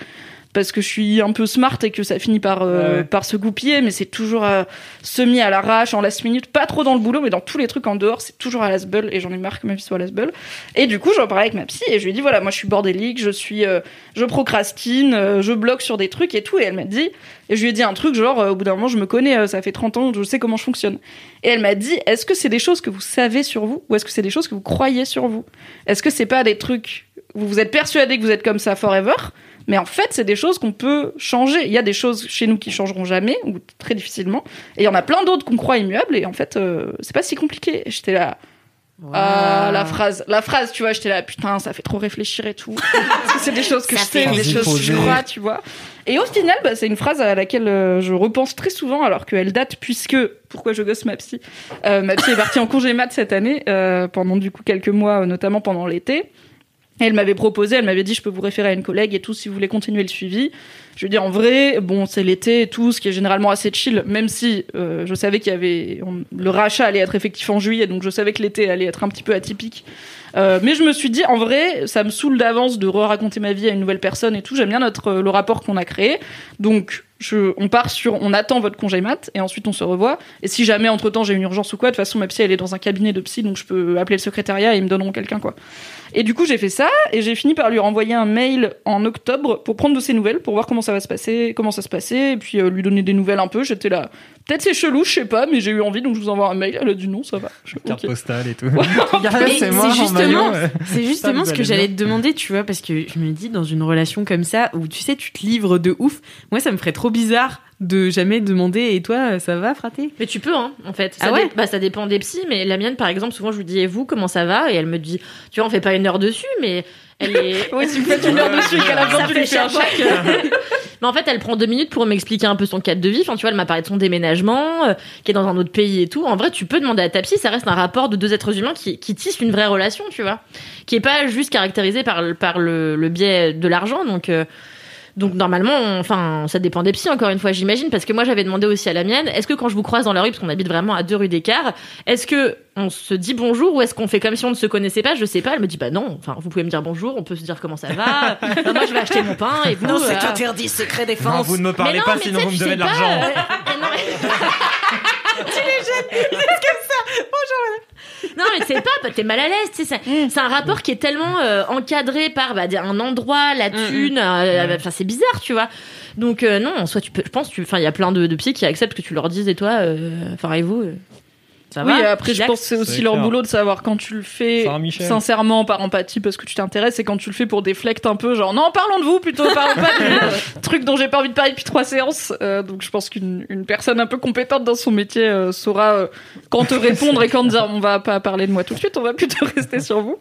parce que je suis un peu smart et que ça finit par euh, Ouais, par se goupiller, mais c'est toujours euh, semi à l'arrache, en last minute, pas trop dans le boulot, mais dans tous les trucs en dehors, c'est toujours à l'asbeul et j'en ai marre que ma vie soit à l'asbeul. Et du coup, j'en parlais avec ma psy et je lui ai dit voilà, moi je suis bordélique, je suis, euh, je procrastine, euh, je bloque sur des trucs et tout. Et elle m'a dit, et je lui ai dit un truc genre, au bout d'un moment, je me connais, ça fait 30 ans, je sais comment je fonctionne. Et elle m'a dit, est-ce que c'est des choses que vous savez sur vous ou est-ce que c'est des choses que vous croyez sur vous? Est-ce que c'est pas des trucs vous vous êtes persuadé que vous êtes comme ça forever, mais en fait, c'est des choses qu'on peut changer. Il y a des choses chez nous qui changeront jamais ou très difficilement, et il y en a plein d'autres qu'on croit immuables, et en fait, euh, c'est pas si compliqué. J'étais là. Ah, la phrase, la phrase, tu vois, j'étais là, putain, ça fait trop réfléchir et tout. *laughs* C'est des choses que je sais, des choses que je crois, tu vois. Et au final, bah, c'est une phrase à laquelle euh, je repense très souvent, alors qu'elle date, puisque, pourquoi je gosse ma psy Euh, Ma psy est partie en congé mat cette année, euh, pendant du coup quelques mois, euh, notamment pendant l'été. Et elle m'avait proposé, elle m'avait dit, je peux vous référer à une collègue et tout, si vous voulez continuer le suivi. Je veux dire, en vrai, bon, c'est l'été et tout, ce qui est généralement assez chill, même si euh, je savais qu'il y avait. le rachat allait être effectif en juillet, donc je savais que l'été allait être un petit peu atypique. Euh, mais je me suis dit, en vrai, ça me saoule d'avance de re-raconter ma vie à une nouvelle personne et tout. J'aime bien notre, euh, le rapport qu'on a créé. Donc, je, on part sur, on attend votre congé mat et ensuite on se revoit. Et si jamais entre temps j'ai une urgence ou quoi, de toute façon, ma psy elle est dans un cabinet de psy, donc je peux appeler le secrétariat et ils me donneront quelqu'un, quoi. Et du coup, j'ai fait ça et j'ai fini par lui renvoyer un mail en octobre pour prendre de ses nouvelles, pour voir comment ça va se passer, comment ça se passait, et puis euh, lui donner des nouvelles un peu. J'étais là, peut-être c'est chelou, je sais pas, mais j'ai eu envie, donc je vous envoie un mail. Elle a dit non, ça va. Je Carte postale et tout. *laughs* C'est justement-. C'est justement Ça, ce que j'allais te demander, tu vois, parce que je me dis, dans une relation comme ça, où tu sais, tu te livres de ouf, moi, ça me ferait trop bizarre de jamais demander, et toi, ça va, fraté? Mais tu peux, hein, en fait. Ah Ça, ouais dé- bah, ça dépend des psys, mais la mienne, par exemple, souvent, je lui dis, et vous, comment ça va? Et elle me dit, tu vois, on fait pas une heure dessus, mais elle est. *laughs* Oui, si vous faites une heure dessus et qu'à la fin Ça tu fait lui fais un cher chèque. *laughs* mais en fait, elle prend deux minutes pour m'expliquer un peu son cadre de vie. Enfin, tu vois, elle m'a parlé de son déménagement, euh, qui est dans un autre pays et tout. En vrai, tu peux demander à ta psy, ça reste un rapport de deux êtres humains qui, qui tissent une vraie relation, tu vois. Qui est pas juste caractérisé par, le- par le, le biais de l'argent. Donc, euh, donc normalement, on- enfin, ça dépend des psys, encore une fois, j'imagine. Parce que moi, j'avais demandé aussi à la mienne, est-ce que quand je vous croise dans la rue, parce qu'on habite vraiment à deux rues d'écart, est-ce que on se dit bonjour ou est-ce qu'on fait comme si on ne se connaissait pas? Je sais pas. Elle me dit, bah non. Enfin, vous pouvez me dire bonjour, on peut se dire comment ça va. *laughs* Euh, moi, je vais acheter mon pain et vous. euh, interdit, secret Non, défense. vous ne me parlez non, pas, sinon vous me devez de l'argent. *laughs* euh, euh, non, *laughs* mais- Non, mais c'est pas, t'es mal à l'aise, tu. C'est c'est un rapport qui est tellement euh, encadré par bah, un endroit, la thune. euh, Enfin, c'est bizarre, tu vois. Donc, euh, non, soit tu peux, je pense, tu- il y a plein de, de psys qui acceptent que tu leur dises, et toi, euh, enfin, et vous, euh, ça Oui, va après, je pense que c'est aussi leur clair. boulot de savoir quand tu le fais sincèrement par empathie parce que tu t'intéresses et quand tu le fais pour déflecter un peu, genre non, parlons de vous plutôt, parlons pas du euh, *laughs* truc dont j'ai pas envie de parler depuis trois séances. Euh, donc, je pense qu'une une personne un peu compétente dans son métier euh, saura euh, quand te *laughs* répondre et quand dire on va pas parler de moi tout de suite, on va plutôt *laughs* rester sur vous.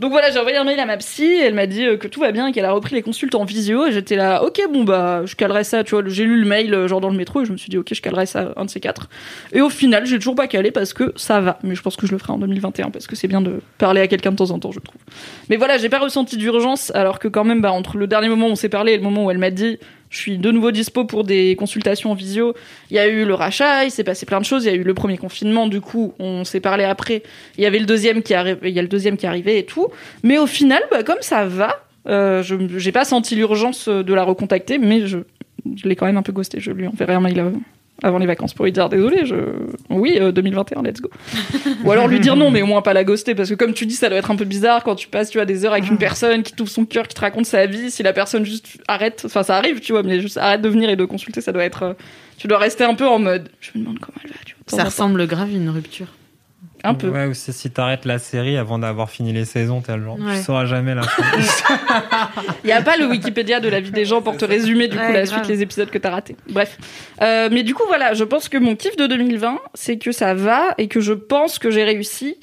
Donc voilà, j'ai envoyé un mail à ma psy, elle m'a dit euh, que tout va bien et qu'elle a repris les consultes en visio et j'étais là, ok, bon bah, je calerai ça, tu vois, j'ai lu le mail genre dans le métro et je me suis dit, ok, je calerai ça un de ces quatre. Et au final, j'ai toujours pas calé parce que ça va. Mais je pense que je le ferai en 2021 parce que c'est bien de parler à quelqu'un de temps en temps, je trouve. Mais voilà, j'ai pas ressenti d'urgence alors que quand même, bah, entre le dernier moment où on s'est parlé et le moment où elle m'a dit je suis de nouveau dispo pour des consultations en visio, il y a eu le rachat, il s'est passé plein de choses, il y a eu le premier confinement, du coup, on s'est parlé après. Il y avait le deuxième qui arrive, il y a le deuxième qui arrivait et tout. Mais au final, bah, comme ça va, euh, je j'ai pas senti l'urgence de la recontacter, mais je, je l'ai quand même un peu ghosté. Je lui enverrai un mail avant, les vacances pour lui dire désolé, je oui euh, 2021, let's go. *laughs* Ou alors lui dire non, mais au moins pas la ghoster parce que comme tu dis, ça doit être un peu bizarre quand tu passes tu vois des heures avec une personne qui t'ouvre son cœur, qui te raconte sa vie. Si la personne juste arrête, enfin ça arrive, tu vois, mais juste arrête de venir et de consulter, ça doit être, euh, tu dois rester un peu en mode. Je me demande comment elle va. Tu vois, Ça ressemble grave à une rupture. Un peu. Ouais, ou c'est si t'arrêtes la série avant d'avoir fini les saisons, t'es le genre, Ouais. tu sauras jamais la fin. Il *laughs* y a pas le Wikipédia de la vie des gens pour te résumer du coup Ouais, la grave. suite les épisodes que t'as ratés. Bref, Euh, mais du coup voilà, je pense que mon kiff de 2020, c'est que ça va et que je pense que j'ai réussi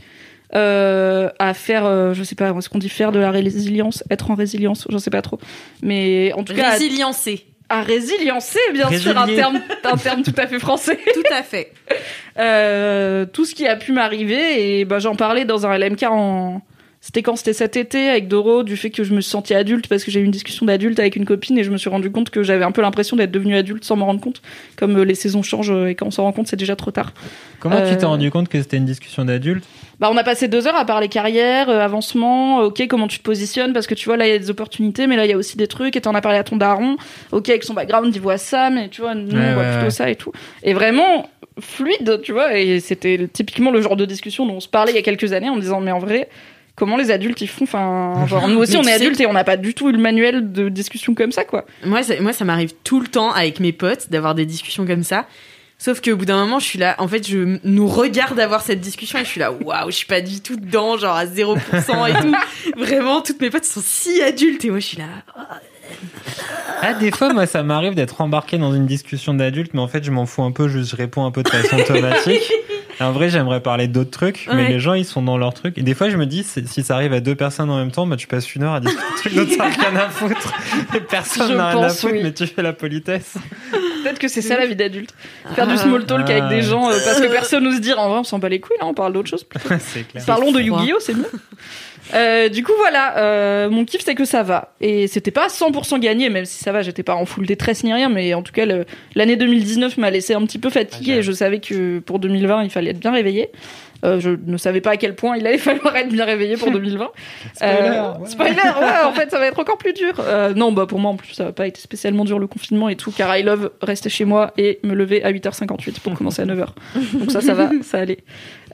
euh, à faire, euh, je sais pas, est-ce qu'on dit faire de la résilience, être en résilience, je sais pas trop, mais en tout cas Résiliencer. À résiliencer bien sûr un terme, un terme tout à fait français. *laughs* Tout à fait. Euh, tout ce qui a pu m'arriver et bah, j'en parlais dans un LMK en c'était quand c'était cet été avec Doro du fait que je me suis sentie adulte parce que j'ai eu une discussion d'adulte avec une copine et je me suis rendu compte que j'avais un peu l'impression d'être devenue adulte sans m'en rendre compte comme euh, les saisons changent euh, et quand on s'en rend compte c'est déjà trop tard Comment tu t'es rendu compte que c'était une discussion d'adulte? Bah on a passé deux heures à parler carrière euh, avancement euh, ok comment tu te positionnes parce que tu vois là il y a des opportunités mais là il y a aussi des trucs et t'en as parlé à ton daron ok avec son background il voit ça mais tu vois nous Ouais, on voit ouais, plutôt ouais. ça et tout et vraiment fluide tu vois et c'était typiquement le genre de discussion dont on se parlait il y a quelques années en disant mais en vrai comment les adultes ils font enfin *laughs* genre nous aussi Mais on est sais- adultes et on n'a pas du tout eu le manuel de discussion comme ça quoi Moi, ça, moi, ça m'arrive tout le temps avec mes potes d'avoir des discussions comme ça. Sauf qu'au bout d'un moment, je suis là, en fait, je nous regarde avoir cette discussion et je suis là, waouh, je suis pas du tout dedans, genre à 0% et tout. *laughs* Vraiment, toutes mes potes sont si adultes et moi, je suis là. Ah, des fois, moi, ça m'arrive d'être embarqué dans une discussion d'adulte, mais en fait, je m'en fous un peu, juste je réponds un peu de façon automatique. *laughs* En vrai, j'aimerais parler d'autres trucs, mais Ouais. les gens, ils sont dans leur truc. Et des fois, je me dis, si ça arrive à deux personnes en même temps, bah, tu passes une heure à discuter, l'autre, ça n'a rien à foutre. Et personne n'a rien à foutre, oui. mais tu fais la politesse. Peut-être que c'est ça la vie d'adulte. Faire du small talk avec des gens euh, parce que personne n'ose dire en vrai on s'en bat les couilles là, on parle d'autre chose. *laughs* c'est clair. Parlons de. Yu-Gi-Oh, c'est mieux. Euh, du coup voilà, euh, mon kiff c'est que ça va et c'était pas 100% gagné même si ça va, j'étais pas en full détresse ni rien mais en tout cas le- l'année 2019 m'a laissé un petit peu fatiguée Ah, et je savais que pour 2020 il fallait être bien réveillé. Euh, je ne savais pas à quel point il allait *laughs* falloir être bien réveillé pour *laughs* 2020. Spoiler, Euh, ouais. spoiler, ouais, en fait, ça va être encore plus dur. Euh, non, bah pour moi, en plus, ça va pas été spécialement dur le confinement et tout, car I love rester chez moi et me lever à 8h58 pour commencer à 9h. Donc ça, ça va, *laughs* ça allait.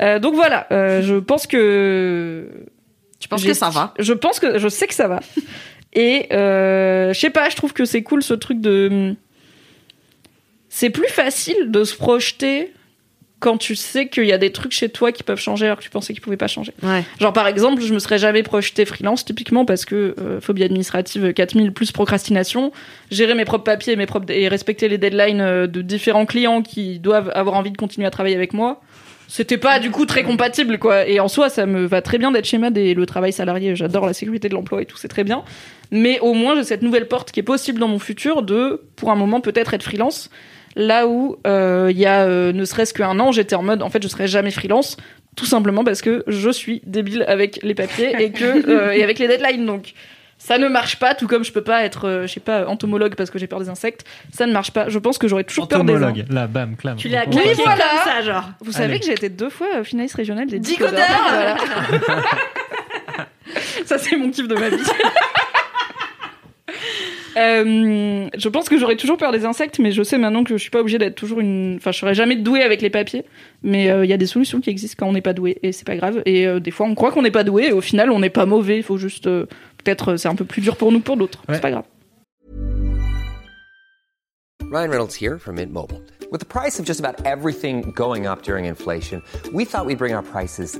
Euh, donc voilà, je pense que. Tu penses que ça va? Je pense que je sais que ça va. Et je sais pas, je trouve que c'est cool ce truc de. C'est plus facile de se projeter quand tu sais qu'il y a des trucs chez toi qui peuvent changer alors que tu pensais qu'ils pouvaient pas changer. Ouais. Genre par exemple, je me serais jamais projeté freelance typiquement parce que euh, phobie administrative 4000 plus procrastination, gérer mes propres papiers, mes propres et respecter les deadlines euh, de différents clients qui doivent avoir envie de continuer à travailler avec moi. C'était pas du coup très compatible quoi et en soi ça me va très bien d'être chez MAD et le travail salarié, j'adore la sécurité de l'emploi et tout, c'est très bien. Mais au moins j'ai cette nouvelle porte qui est possible dans mon futur de pour un moment peut-être être freelance là où euh, il y a euh, ne serait-ce qu'un an j'étais en mode en fait je serai jamais freelance tout simplement parce que je suis débile avec les papiers et que *laughs* euh, et avec les deadlines donc ça ne marche pas tout comme je peux pas être euh, je sais pas entomologue parce que j'ai peur des insectes ça ne marche pas je pense que j'aurais toujours peur des Entomologue. Là, bam, clam. Tu l'as claqué voilà. comme ça, genre. vous savez Allez. que j'ai été deux fois euh, finaliste régionale des Dix Dicodeurs. Godard. Voilà. *laughs* ça c'est mon kiff de ma vie *laughs* Euh, je pense que j'aurais toujours peur des insectes, mais je sais maintenant que je suis pas obligée d'être toujours une. Enfin, je serais jamais douée avec les papiers. Mais euh, il y a des solutions qui existent quand on n'est pas doué, et c'est pas grave. Et euh, des fois, on croit qu'on n'est pas doué, et au final, on n'est pas mauvais. Il faut juste euh, peut-être euh, c'est un peu plus dur pour nous que pour d'autres. Ouais. C'est pas grave. Ryan Reynolds here from Mint Mobile. With the price of just about everything going up during inflation, we thought we'd bring our prices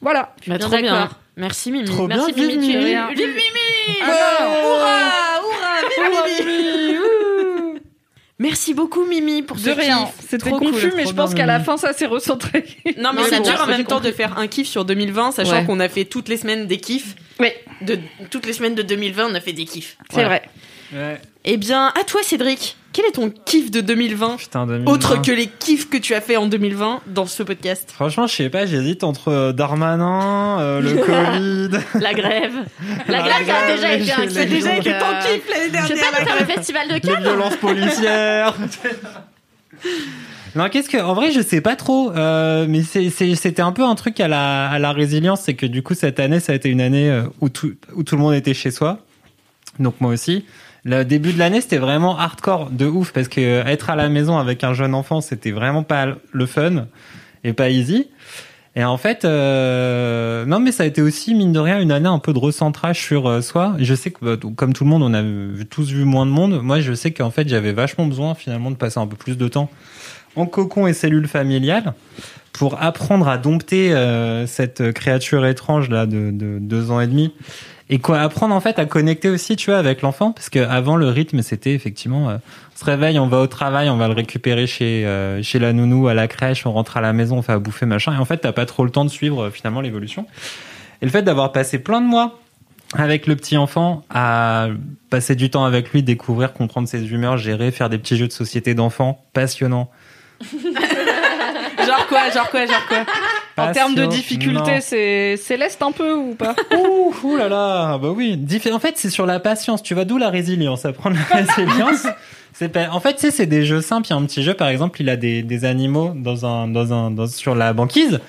Voilà. Bah, bien trop bien. Merci Mimi. Trop Merci bien, Mimi, tu Mimi. es vive Mimi Merci beaucoup Mimi pour ce De rien. kiff. C'était Trop confus, cool. mais je pense qu'à la Mimi. fin, ça s'est recentré. Non mais Mais ça bon, dure en même temps de faire un kiff sur 2020, sachant Ouais. qu'on a fait toutes les semaines des kiffs. Oui, De toutes les semaines de 2020, on a fait des kiffs. c'est vrai. Ouais. Eh bien, à toi Cédric, quel est ton kiff de 2020 Putain, 2020. autre que les kiffs que tu as fait en 2020 dans ce podcast Franchement, je sais pas, j'hésite entre euh, Darmanin, euh, le *laughs* Covid. La grève. *laughs* La grève, ça a déjà été un kiff. déjà été euh, l'année Je sais pas, faire le festival de les Cannes. violences policières. non, qu'est-ce que, en vrai, je sais pas trop, euh, mais c'était un peu un truc à la, à la résilience, c'est que du coup, cette année, ça a été une année où tout, où tout le monde était chez soi. Donc moi aussi. Le début de l'année, c'était vraiment hardcore de ouf parce que euh, être à la maison avec un jeune enfant, c'était vraiment pas le fun et pas easy. Et en fait, euh, non, mais ça a été aussi mine de rien une année un peu de recentrage sur euh, soi. Je sais que bah, comme tout le monde, on a tous vu moins de monde. Moi, je sais qu'en fait, j'avais vachement besoin finalement de passer un peu plus de temps en cocon et cellule familiale pour apprendre à dompter euh, cette créature étrange là de deux ans et demi et quoi apprendre en fait à connecter aussi tu vois avec l'enfant? Parce que avant le rythme c'était effectivement euh, on se réveille on va au travail on va le récupérer chez euh, chez la nounou à la crèche on rentre à la maison on fait à bouffer machin. Et en fait t'as pas trop le temps de suivre euh, finalement l'évolution. Et le fait d'avoir passé plein de mois avec le petit enfant à passer du temps avec lui découvrir comprendre ses humeurs gérer faire des petits jeux de société d'enfants passionnants. *laughs* Genre quoi, genre quoi, genre quoi? En termes de difficulté, c'est céleste un peu ou pas Ouh, ouh là là, bah oui. En fait, c'est sur la patience. Tu vois d'où la résilience. Apprendre la *laughs* résilience. C'est pas... En fait, tu sais, c'est des jeux simples. Il y a un petit jeu, par exemple, il a des, des animaux dans un, dans un, dans, sur la banquise.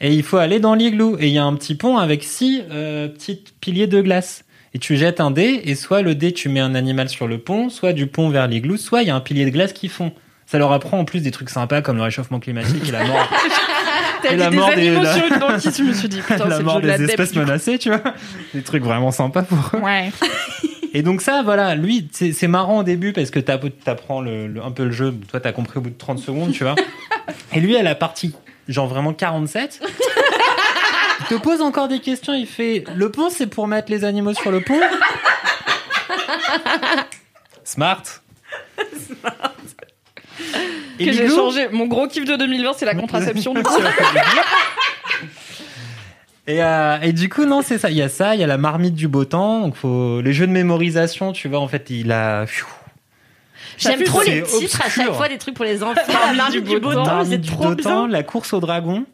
Et il faut aller dans l'igloo. Et il y a un petit pont avec six euh, petits piliers de glace. Et tu jettes un dé, et soit le dé, tu mets un animal sur le pont, soit du pont vers l'igloo, soit il y a un pilier de glace qui fond. Ça leur apprend en plus des trucs sympas comme le réchauffement climatique et la mort, *laughs* T'as la des mort des- animaux la- sur une banquise, je me suis dit, putain, *laughs* la mort de des depth, espèces menacées, tu vois. *laughs* Des trucs vraiment sympas pour eux. Ouais. *laughs* Et donc ça, voilà, lui, c'est marrant au début parce que t'app- t'apprends le, le- un peu le jeu. Toi, t'as compris au bout de 30 secondes, tu vois. Et lui, à la partie, genre vraiment 47, il te pose encore des questions. Il fait, le pont, c'est pour mettre les animaux sur le pont? Smart. Et Que j'ai changé. Mon gros kiff de 2020, c'est la contraception. du coup. Et, euh, et du coup, non, c'est ça. Il y a ça, il y a la marmite du beau temps. Donc, faut... les jeux de mémorisation, tu vois, en fait, il a. J'aime trop les titres à chaque fois des trucs pour les *laughs* enfants. La marmite du beau temps, c'est trop beau bien. temps, la course au dragon.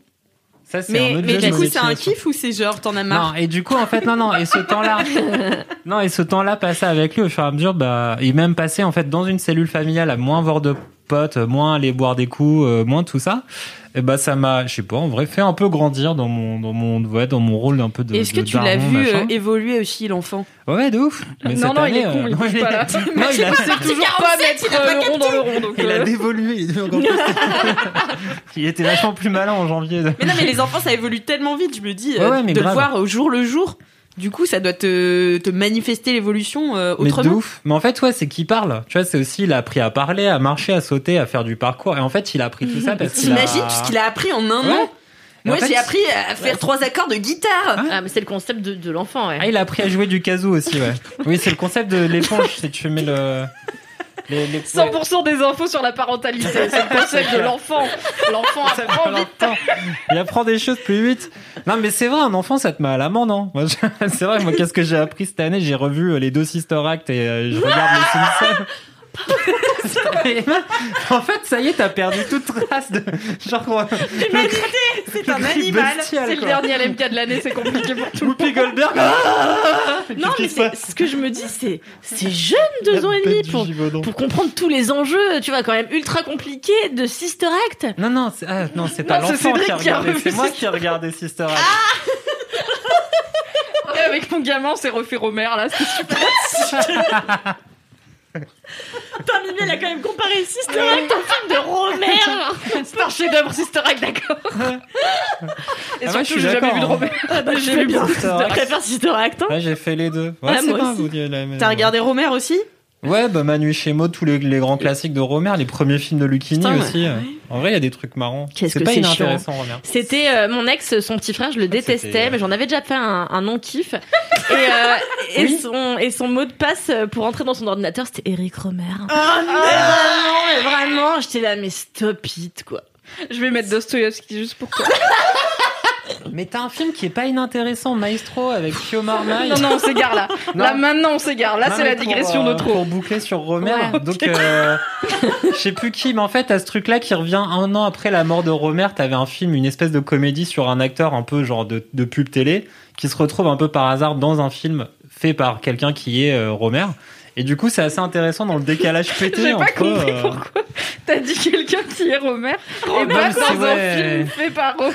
Ça, c'est un Mais, autre mais jeu du coup, c'est un kiff ou c'est genre t'en as marre? Non, et du coup, en fait, non, non, et ce temps-là, *laughs* non, et ce temps-là passé avec lui au fur et à mesure, bah, et même passé, en fait, dans une cellule familiale à moins voir de potes, moins aller boire des coups, euh, moins tout ça, et bah, ça m'a, je sais pas, en vrai, fait un peu grandir dans mon, dans mon, ouais, dans mon rôle un peu de. Est-ce que tu l'as vu euh, évoluer aussi, l'enfant? Ouais, de ouf. Mais Non, cette non, il est con, euh, *laughs* il bouge pas, là. Non, il a, *laughs* toujours pas mettre euh, le rond dans le rond. Donc, il a euh, dévolué, il est encore plus- *laughs* il était vachement plus malin en janvier. Mais non, mais les enfants, ça évolue tellement vite, je me dis, Ouais, euh, ouais, mais de grave. le voir au jour le jour. Du coup, ça doit te, te manifester l'évolution euh, Mais de autrement. ouf. Mais en fait, ouais, c'est qu'il parle. Tu vois, c'est aussi, il a appris à parler, à marcher, à sauter, à faire du parcours. Et en fait, il a appris tout ça *laughs* parce qu'il a... T'imagines tout ce qu'il a appris en un Ouais. an? Moi, j'ai appris à faire trois accords de guitare. Ah, mais c'est le concept de, de l'enfant, ouais. Ah, il a appris à jouer du kazoo aussi, ouais. *laughs* Oui, c'est le concept de l'éponge, c'est que tu mets le... Les, les... *laughs* 100% des infos sur la parentalité. C'est le concept de l'enfant. L'enfant Ça apprend prend vite. Il apprend des choses plus vite. Non, mais c'est vrai, un enfant, ça te met à l'amende, non je- *laughs* C'est vrai, moi, qu'est-ce que j'ai appris cette année? J'ai revu euh, les deux Sister Act et euh, je regarde les Simpsons. *laughs* *laughs* En fait, ça y est, t'as perdu toute trace de genre C'est un le cri animal. C'est le dernier LMK de l'année, c'est compliqué pour tout. Whoopi Goldberg. *laughs* Ah Non, mais c'est- ce que je me dis, c'est c'est jeune, deux ans et demi, pour, pour comprendre tous les enjeux, tu vois, quand même ultra compliqués de Sister Act. Non, non, c'est ah, non, c'est pas c'est l'enfant qui a regardé, c'est moi qui ai regardé Sister Act. *laughs* Et avec mon gamin, on s'est refait Romer là. C'est super. Putain, Mimi, elle a quand même comparé Sister Act au film de Romer. C'est un chef-d'œuvre Sister Act, d'accord. Et Ah, je surtout, j'ai jamais vu de hein. Romer. je J'ai fais vu bien. Je Act. préfère Sister Act. hein. Ouais, j'ai fait les deux. Ouais, Ah, c'est moi pas aussi. vous dire la même- T'as regardé Romer aussi? Ouais, bah Manu chez Maud, tous les, les grands classiques de Romer, les premiers films de Lucchini Putain, ouais. aussi. En vrai, il y a des trucs marrants. Qu'est-ce C'est que pas c'est inintéressant, Romer. C'était euh, mon ex, son petit frère, je le détestais, c'était- mais j'en avais déjà fait un, un non-kiff. et, euh, et, Oui. son, et son mot de passe pour entrer dans son ordinateur, c'était Eric Romer. Oh vraiment, mais vraiment, j'étais là, mais stop it, quoi. Je vais mettre Dostoïevski juste pour toi. *laughs* Mais t'as un film qui est pas inintéressant, Maestro, avec Pio *laughs* Marmaille. Non, non, on s'égare là. Non. Là, maintenant, on s'égare. Là, c'est la digression euh, de trop. Pour boucler sur Romer, Ouais. donc euh, je sais plus qui, mais en fait, t'as ce truc-là qui revient un an après la mort de Romer. T'avais un film, une espèce de comédie sur un acteur un peu genre de, de pub télé qui se retrouve un peu par hasard dans un film fait par quelqu'un qui est euh, Romer. Et du coup, c'est assez intéressant dans le décalage *laughs* pété J'ai pas entre. compris euh, pourquoi t'as dit quelqu'un qui est Romer et bah, pas c'est dans un vrai. film fait par Romer.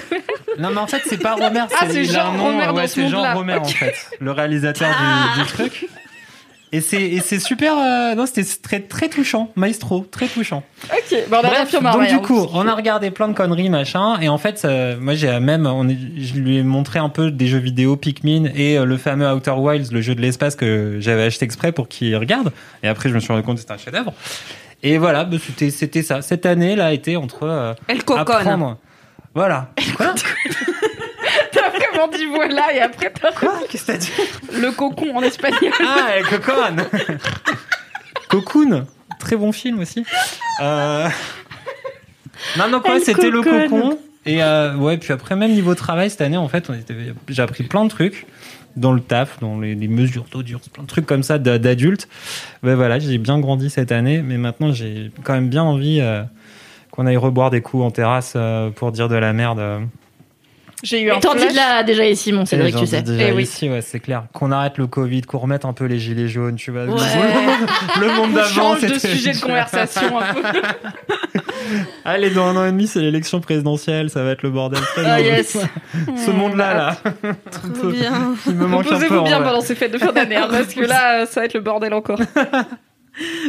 Non, mais en fait, c'est pas Romer, Ah, c'est un Romer ouais, ce c'est Jean. Romer, en fait, le réalisateur du, du truc. Et c'est, et c'est super, euh, non, c'était très, très touchant, maestro, très touchant. Ok, bon, on a Bref, donc Marmaille, du coup, on a regardé plein de conneries, machin, et en fait, euh, moi j'ai même, on est, je lui ai montré un peu des jeux vidéo Pikmin et euh, le fameux Outer Wilds, le jeu de l'espace que j'avais acheté exprès pour qu'il regarde. Et après, je me suis rendu compte que c'était un chef-d'œuvre. Et voilà, bah, c'était, c'était ça. Cette année là a été entre euh, Elle coconne. apprendre. Voilà. Quoi Voilà et après t'as Quoi Qu'est-ce que t'as dit le cocon en espagnol. Ah, et Cocoon Cocoon Très bon film aussi. Euh... Non, non, quoi, Elle c'était le cocon. Et euh, ouais, puis après, même niveau travail, cette année, en fait, on était... j'ai appris plein de trucs dans le taf, dans les, les mesures d'audience, plein de trucs comme ça d'a- d'adultes. Ouais, voilà, j'ai bien grandi cette année, mais maintenant, j'ai quand même bien envie euh, qu'on aille reboire des coups en terrasse pour dire de la merde. J'ai eu un Et t'en dis de là déjà ici, mon Cédric, Et tu sais. déjà Eh oui. ici, ouais, c'est clair. Qu'on arrête le Covid, qu'on remette un peu les gilets jaunes, tu vois. Ouais. Le monde On d'avant, change de sujet de conversation un peu. *laughs* Allez, dans un an et demi, c'est l'élection présidentielle, ça va être le bordel. Ah yes. *laughs* Ce monde-là, là. Trop bien. *laughs* Il me manque un peu. Posez-vous en bien pendant ces fêtes de fin d'année, hein, parce que là, ça va être le bordel encore.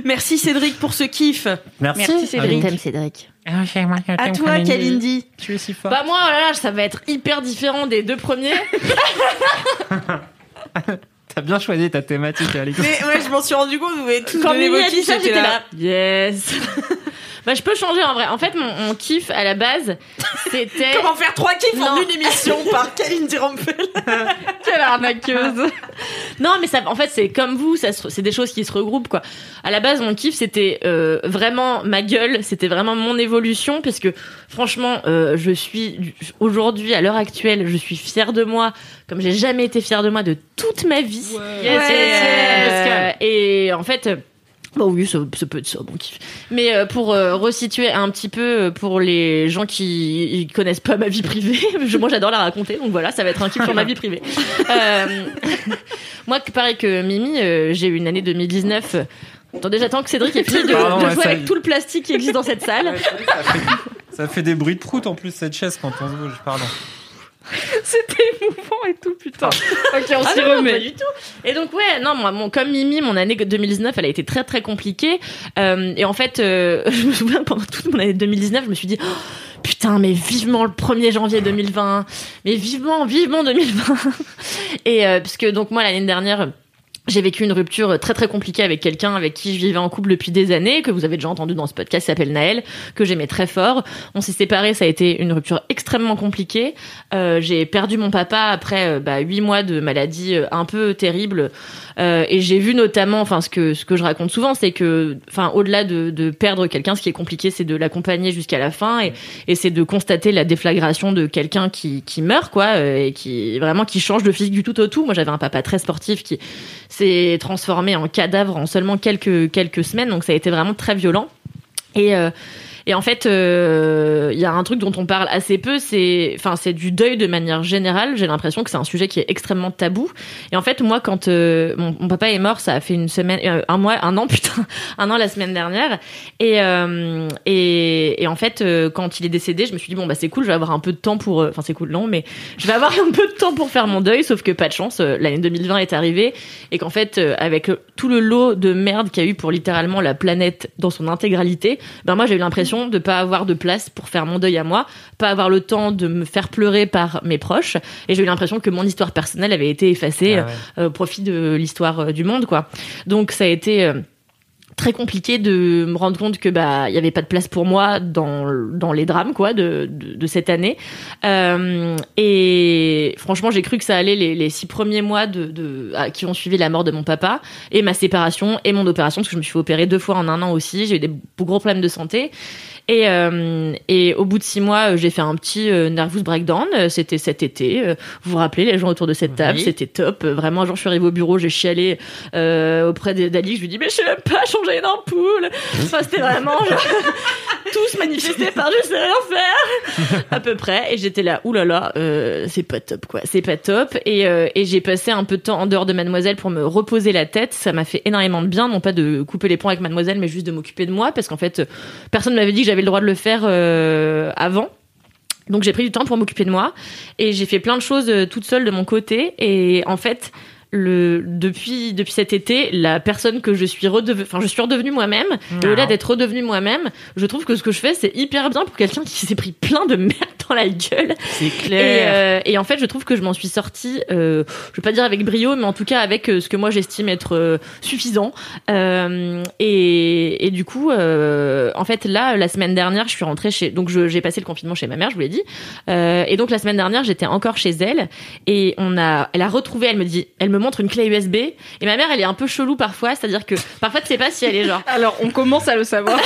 Merci Cédric pour ce kiff. Merci, Merci, Cédric. T'aimes Cédric À toi, Kalindi. Tu es si fort. Bah moi, oh là là, ça va être hyper différent des deux premiers. *laughs* T'as bien choisi ta thématique, Alex. Mais ouais, je m'en suis rendu compte, vous m'avez tous Quand donné Mimi vos a dit kiffs, j'étais là. là. Yes. *laughs* bah je peux changer en vrai. En fait, mon, mon kiff à la base, c'était. *laughs* Comment faire trois kiffs en une émission *laughs* par Kalindi Rampel *laughs* Quelle arnaqueuse. Non, mais ça, en fait, c'est comme vous, ça, se- c'est des choses qui se regroupent, quoi. À la base, mon kiff, c'était euh, vraiment ma gueule, c'était vraiment mon évolution, parce que franchement, euh, je suis aujourd'hui, à l'heure actuelle, je suis fière de moi, comme j'ai jamais été fière de moi de toute ma vie. Yes, et, yes, euh, et en fait. Bon oui, ça, ça peut être ça, mon kiff. Mais euh, pour euh, resituer un petit peu euh, pour les gens qui connaissent pas ma vie privée, *laughs* je- moi j'adore la raconter, donc voilà, ça va être un kiff sur ma vie privée. Euh, *laughs* moi, pareil que Mimi, euh, j'ai eu une année 2019. euh, Attendez, j'attends que Cédric ait fini de, Pardon, de ouais, jouer ça- avec tout le plastique qui existe dans cette salle. Ça fait des bruits de prout en plus, cette chaise, quand on se bouge. Pardon. *laughs* C'était émouvant et tout, putain. Ok, on Ah s'y non, remet. pas du tout. Et donc ouais, non, moi, mon, comme Mimi, mon année 2019, elle a été très très compliquée. Euh, et en fait, euh, *laughs* je me souviens pendant toute mon année 2019, je me suis dit. Oh, Putain, mais vivement le 1er janvier 2020. Mais vivement, vivement 2020. *laughs* Et euh, parce que donc moi l'année dernière, j'ai vécu une rupture très très compliquée avec quelqu'un avec qui je vivais en couple depuis des années, que vous avez déjà entendu dans ce podcast, s'appelle Naël, que j'aimais très fort. On s'est séparés, ça a été une rupture extrêmement compliquée. Euh, j'ai perdu mon papa après euh, bah, huit mois de maladie euh, un peu terrible. Euh, et j'ai vu notamment, enfin ce que ce que je raconte souvent, c'est que, enfin au-delà de, de perdre quelqu'un, ce qui est compliqué, c'est de l'accompagner jusqu'à la fin et, et c'est de constater la déflagration de quelqu'un qui qui meurt quoi euh, et qui vraiment qui change de physique du tout au tout. Moi j'avais un papa très sportif qui s'est transformé en cadavre en seulement quelques quelques semaines, donc ça a été vraiment très violent. Et euh, et en fait, euh, il y a un truc dont on parle assez peu, c'est, enfin, c'est du deuil de manière générale. J'ai l'impression que c'est un sujet qui est extrêmement tabou. Et en fait, moi, quand euh, mon, papa est mort, ça a fait une semaine, euh, un mois, un an, *laughs* putain, un an la semaine dernière. Et euh, et, et en fait, euh, quand il est décédé, je me suis dit bon bah c'est cool, je vais avoir un peu de temps pour, euh, enfin c'est cool non, mais je vais avoir *laughs* un peu de temps pour faire mon deuil. Sauf que pas de chance, euh, l'année 2020 est arrivée et qu'en fait, euh, avec euh, tout le lot de merde qu'il y a eu pour littéralement la planète dans son intégralité, ben moi j'ai eu l'impression de pas avoir de place pour faire mon deuil à moi, pas avoir le temps de me faire pleurer par mes proches, et j'ai eu l'impression que mon histoire personnelle avait été effacée Ah ouais. euh, au profit de l'histoire euh, du monde, quoi. Donc ça a été euh, très compliqué de me rendre compte que bah il y avait pas de place pour moi dans dans les drames quoi de de, cette année. Euh, et franchement j'ai cru que ça allait les, les six premiers mois de, de qui ont suivi la mort de mon papa et ma séparation et mon opération parce que je me suis opérer deux fois en un an aussi. J'ai eu des gros problèmes de santé et, euh, et au bout de six mois, euh, j'ai fait un petit euh, nervous breakdown. C'était cet été. Vous vous rappelez, les gens autour de cette table, Oui. c'était top. Vraiment, genre, je suis arrivée au bureau, j'ai chialé euh, auprès d'Ali. Je lui dis, mais je sais même pas changer une ampoule. Enfin, c'était vraiment genre, *laughs* tous manifestés par je sais rien faire, à peu près. Et j'étais là, oulala, euh, c'est pas top, quoi. C'est pas top. Et, euh, et j'ai passé un peu de temps en dehors de Mademoiselle pour me reposer la tête. Ça m'a fait énormément de bien, non pas de couper les ponts avec Mademoiselle, mais juste de m'occuper de moi, parce qu'en fait, personne m'avait dit que j'avais le droit de le faire euh, avant. Donc j'ai pris du temps pour m'occuper de moi et j'ai fait plein de choses euh, toute seule de mon côté et en fait le depuis depuis cet été la personne que je suis redevenue enfin je suis redevenue moi-même et au-delà d'être redevenue moi-même je trouve que ce que je fais c'est hyper bien pour quelqu'un qui s'est pris plein de merde dans la gueule C'est et, clair. euh, et en fait, je trouve que je m'en suis sortie, euh, je vais pas dire avec brio, mais en tout cas avec euh, ce que moi j'estime être euh, suffisant. Euh, et, et du coup, euh, en fait, là, la semaine dernière, je suis rentrée chez, donc j'ai passé le confinement chez ma mère, je vous l'ai dit. Euh, et donc la semaine dernière, j'étais encore chez elle et on a, elle a retrouvé, elle me dit, elle me montre une clé USB. Et ma mère, elle est un peu chelou parfois, c'est-à-dire que parfois tu sais pas si elle est genre *laughs* Alors, on commence à le savoir.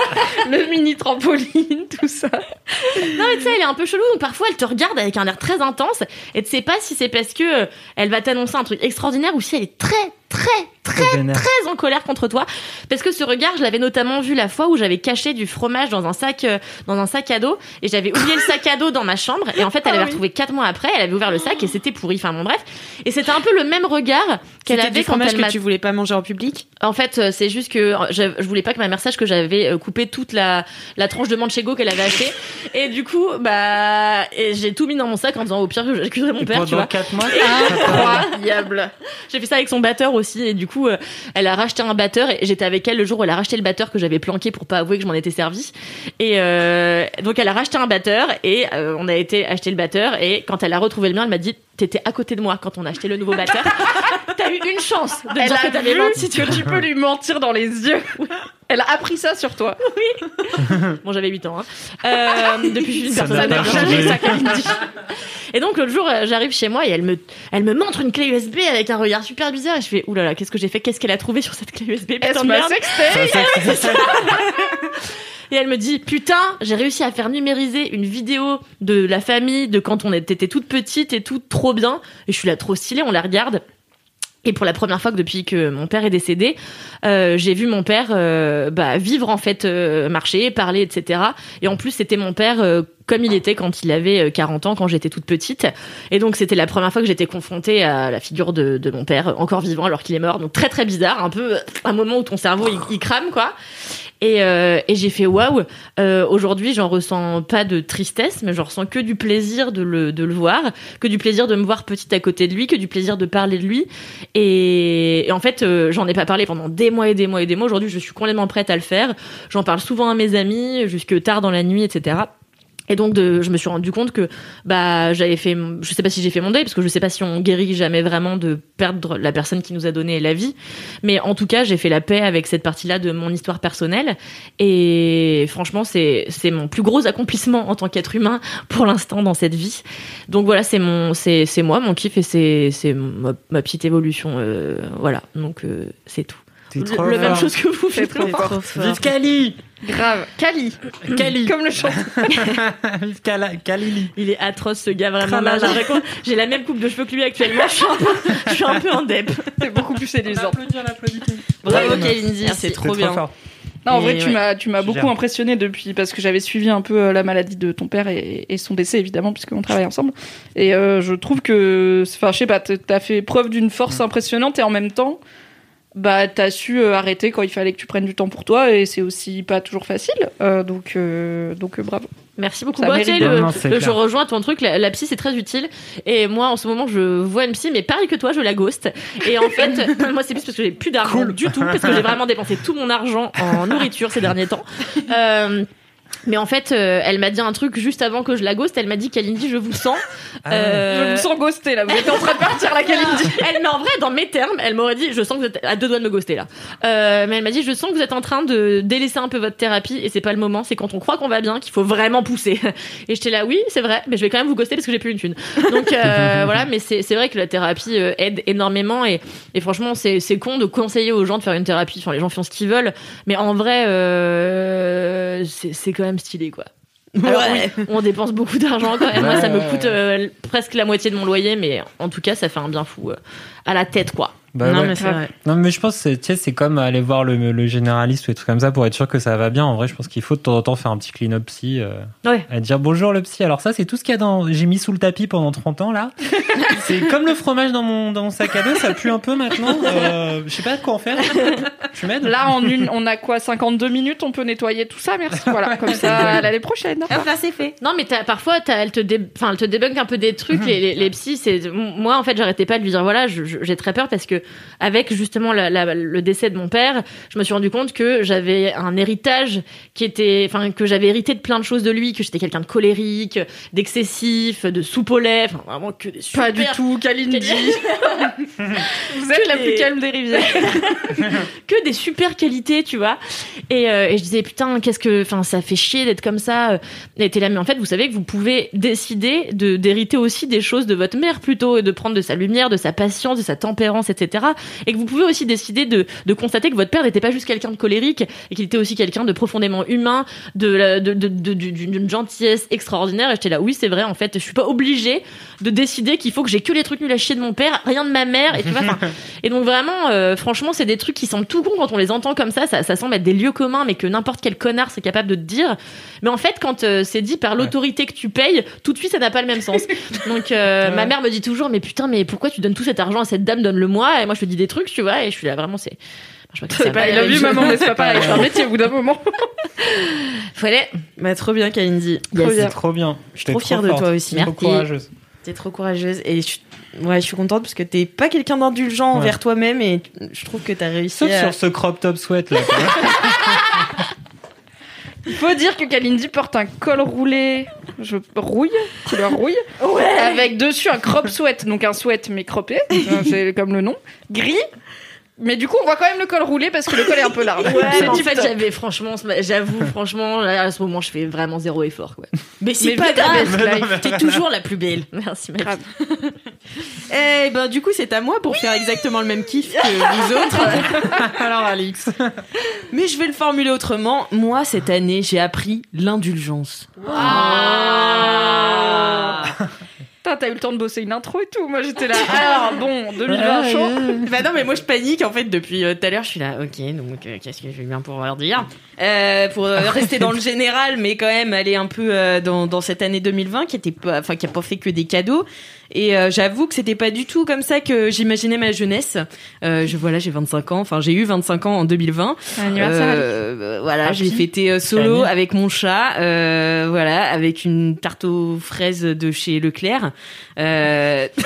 *laughs* le mini trampoline, tout ça. Non mais tu sais, elle est un peu chelou, donc parfois elle te regarde avec un air très intense et tu sais pas si c'est parce que euh, elle va t'annoncer un truc extraordinaire ou si elle est très très très très en colère contre toi. Parce que ce regard je l'avais notamment vu la fois où j'avais caché du fromage dans un sac euh, dans un sac à dos et j'avais oublié le sac à dos dans ma chambre. Et en fait elle avait retrouvé quatre mois après elle avait ouvert le sac et c'était pourri. Enfin bon bref. Et c'était un peu le même regard qu'elle avait du quand fromage elle que tu voulais pas manger en public En fait, euh, c'est juste que euh, je, je voulais pas que ma mère sache que j'avais euh, coupé toute la, la tranche de manchego qu'elle avait achetée. *laughs* Et du coup, bah, j'ai tout mis dans mon sac en disant au pire que j'accuserai mon Et père, tu pendant vois. 4 mois, *laughs* Incroyable. J'ai fait ça avec son batteur aussi et du coup euh, elle a racheté un batteur et j'étais avec elle le jour où elle a racheté le batteur que j'avais planqué pour pas avouer que je m'en étais servi. Et euh, donc elle a racheté un batteur et euh, on a été acheter le batteur et quand elle a retrouvé le mien elle m'a dit t'étais à côté de moi quand on a acheté le nouveau batteur. *laughs* T'as eu une chance de Elle dire a que t'avais vu menti. que tu peux lui mentir dans les yeux. *laughs* Elle a appris ça sur toi. *laughs* Bon, j'avais 8 ans. Hein. Euh, depuis, je suis une Ça personne n'a pas âgée, changé. ça. Et donc, l'autre jour, euh, j'arrive chez moi et elle me, elle me montre une clé USB avec un regard super bizarre. Et je fais, oulala, qu'est-ce que j'ai fait? Qu'est-ce qu'elle a trouvé sur cette clé USB Putain Est-ce ma merde. sextape Et elle me dit, putain, j'ai réussi à faire numériser une vidéo de la famille, de quand on était toute petite et tout, trop bien. Et je suis là trop stylée, on la regarde. Et pour la première fois que depuis que mon père est décédé, euh, j'ai vu mon père euh, bah, vivre en fait, euh, marcher, parler, etc. Et en plus, c'était mon père euh, comme il était quand il avait euh, 40 ans, quand j'étais toute petite. Et donc, c'était la première fois que j'étais confrontée à la figure de, de mon père, encore vivant alors qu'il est mort. Donc, très très bizarre, un peu euh, un moment où ton cerveau il, il crame quoi. Et, euh, et j'ai fait waouh. Euh, Aujourd'hui, j'en ressens pas de tristesse, mais j'en ressens que du plaisir de le, de le voir, que du plaisir de me voir petite à côté de lui, que du plaisir de parler de lui. Et, et en fait, euh, j'en ai pas parlé pendant des mois et des mois et des mois. Aujourd'hui, je suis complètement prête à le faire. J'en parle souvent à mes amis, jusque tard dans la nuit, etc. Et donc, de, je me suis rendu compte que bah j'avais fait, je sais pas si j'ai fait mon deuil parce que je sais pas si on guérit jamais vraiment de perdre la personne qui nous a donné la vie, mais en tout cas j'ai fait la paix avec cette partie-là de mon histoire personnelle et franchement c'est c'est mon plus gros accomplissement en tant qu'être humain pour l'instant dans cette vie. Donc voilà c'est mon c'est c'est moi mon kiff et c'est c'est ma, ma petite évolution euh, voilà donc euh, c'est tout. T'es Le, trop le même chose que vous C'est faites. trop fort. Vive Kali Grave. Kali. Kali Comme le chant. Vive *laughs* Kala- Kalili Il est atroce ce gars vraiment. Tralala. J'ai l'impression que J'ai la même coupe de cheveux que lui actuellement. Je suis un peu, je suis un peu en dep. C'est beaucoup plus séduisant. Bravo Oui. Kalindi, c'est trop bien. Non, en Et vrai, tu ouais. m'as, tu m'as beaucoup impressionné depuis parce que j'avais suivi un peu euh, la maladie de ton père et, et son décès évidemment puisqu'on travaille ensemble. Et euh, je trouve que, enfin, je sais pas, t- t'as fait preuve d'une force impressionnante et en même temps, bah, t'as su euh, arrêter quand il fallait que tu prennes du temps pour toi et c'est aussi pas toujours facile. Euh, donc, euh, donc euh, bravo. Merci beaucoup. Ça Bah, mérite le- Non, le- je rejoins ton truc. La, la psy, c'est très utile. Et moi, en ce moment, je vois une psy, mais pareil que toi, je la ghost. Et en fait, *laughs* *laughs* moi, c'est plus parce que j'ai plus d'argent du tout, parce que j'ai vraiment dépensé tout mon argent en nourriture ces derniers temps. *laughs* Euh, mais en fait, euh, elle m'a dit un truc juste avant que je la ghost. Elle m'a dit, Kalindi, je vous sens. Ah. Euh, Je vous sens ghosté là. Vous êtes en train de partir la Kalindi. *laughs* Elle, mais en vrai, dans mes termes, elle m'aurait dit, je sens que vous êtes à deux doigts de me ghoster là. Euh, mais elle m'a dit, je sens que vous êtes en train de délaisser un peu votre thérapie et c'est pas le moment. C'est quand on croit qu'on va bien qu'il faut vraiment pousser. *laughs* Et j'étais là, oui, c'est vrai, mais je vais quand même vous ghoster parce que j'ai plus une thune. Donc euh, *laughs* voilà, mais c'est c'est vrai que la thérapie euh, aide énormément et, et franchement, c'est c'est con de conseiller aux gens de faire une thérapie. Enfin, les gens font ce qu'ils veulent, mais en vrai, euh, c'est c'est quand même stylé quoi. Alors oui, on dépense beaucoup d'argent quand même. Moi, ça me Ouais. coûte euh, presque la moitié de mon loyer, mais en tout cas, ça fait un bien fou euh, à la tête, quoi. Bah non, ouais. mais c'est vrai. Non, mais je pense que c'est- tu sais, c'est comme aller voir le, le généraliste ou des trucs comme ça pour être sûr que ça va bien. En vrai, je pense qu'il faut de temps en temps faire un petit clean-up psy. Euh, Ouais. à dire bonjour le psy. Alors ça, c'est tout ce qu'il y a dans. J'ai mis sous le tapis pendant 30 ans là. *laughs* c'est comme le fromage dans mon, dans mon sac à dos. Ça pue un peu maintenant. Euh, je sais pas quoi en faire. Tu m'aides? Là, en une, on a quoi 52 minutes, on peut nettoyer tout ça, merci. Voilà, comme ça, à l'année prochaine. Hop, là, c'est fait. Non, mais t'as- parfois, t'as- elle te, dé... enfin, elle te débunk un peu des trucs. les, les, les psys, c'est moi en fait, j'arrêtais pas de lui dire voilà, j'ai très peur parce que avec justement la- la- le décès de mon père, je me suis rendu compte que j'avais un héritage qui était, enfin, que j'avais hérité de plein de choses de lui, que j'étais quelqu'un de colérique, d'excessif, de soupe au lait, enfin, vraiment que des Pas super- du tout, Kalindi. *laughs* Vous êtes la plus calme des rivières. *laughs* que des super qualités, tu vois. Et, euh, et je disais putain, qu'est-ce que, enfin, ça fait chier d'être comme ça. Et t'es là, mais en fait, vous savez que vous pouvez décider de d'hériter aussi des choses de votre mère plutôt et de prendre de sa lumière, de sa patience, de sa tempérance, etc. Et que vous pouvez aussi décider de de constater que votre père n'était pas juste quelqu'un de colérique et qu'il était aussi quelqu'un de profondément humain, de d'une gentillesse extraordinaire. Et j'étais là, oui, c'est vrai. En fait, je suis pas obligée de décider qu'il faut que j'ai que les trucs nuls à chier de mon père, rien de ma mère. Et tu vois, enfin, *laughs* et donc vraiment, euh, franchement, c'est des trucs qui semblent tout con quand on les entend comme ça, ça. Ça semble être des lieux communs, mais que n'importe quel connard c'est capable de te dire. Mais en fait, quand euh, c'est dit par l'autorité que tu payes, tout de suite, ça n'a pas le même sens. *laughs* Donc euh, ma mère me dit toujours, mais putain, mais pourquoi tu donnes tout cet argent à cette dame? Donne-le-moi. Et moi, je te dis des trucs, tu vois. Et je suis là, vraiment, c'est Je C'est pas, il a la vu maman, mais c'est pas pareil. *laughs* C'est un métier au bout d'un moment. *laughs* Fallait. Bah, trop bien, Kalindi. Trop bien. C'est trop bien. Je Trop fière de toi aussi. Trop Merci. courageuse. T'es trop courageuse et je, ouais, je suis contente parce que t'es pas quelqu'un d'indulgent Ouais. envers toi-même et je trouve que t'as réussi Sauf à... sur ce crop top sweat là. *laughs* Il faut dire que Kalindi porte un col roulé, je rouille, couleur rouille, avec dessus un crop sweat, donc un sweat mais croppé, *laughs* c'est comme le nom, gris. Mais du coup, on voit quand même le col roulé parce que le col est un peu large. *laughs* Ouais, en fait, j'avais franchement, j'avoue, franchement, là, à ce moment, je fais vraiment zéro effort, quoi. Mais c'est pas grave, t'es toujours la plus belle. Merci, Mathilde. *laughs* Eh ben du coup c'est à moi pour faire exactement le même kiff que vous *laughs* autres. Alors Alix. Mais je vais le formuler autrement. Moi cette année j'ai appris l'indulgence. Putain, t'as eu le temps de bosser une intro et tout. Moi, j'étais là. *laughs* Alors, bon, 2020 chaud. Bah non mais moi je panique en fait depuis euh, tout à l'heure je suis là ok donc euh, qu'est-ce que je vais bien pouvoir dire? Euh, pour euh, rester dans le général mais quand même aller un peu dans, dans cette année 2020 qui était pas enfin qui a pas fait que des cadeaux et euh, j'avoue que c'était pas du tout comme ça que j'imaginais ma jeunesse euh, je voilà j'ai 25 ans enfin j'ai eu 25 ans en 2020 Anniversaire. Euh, euh, voilà, Happy. j'ai fêté euh, solo avec mon chat, euh, voilà, avec une tarte aux fraises de chez Leclerc. Euh, *laughs*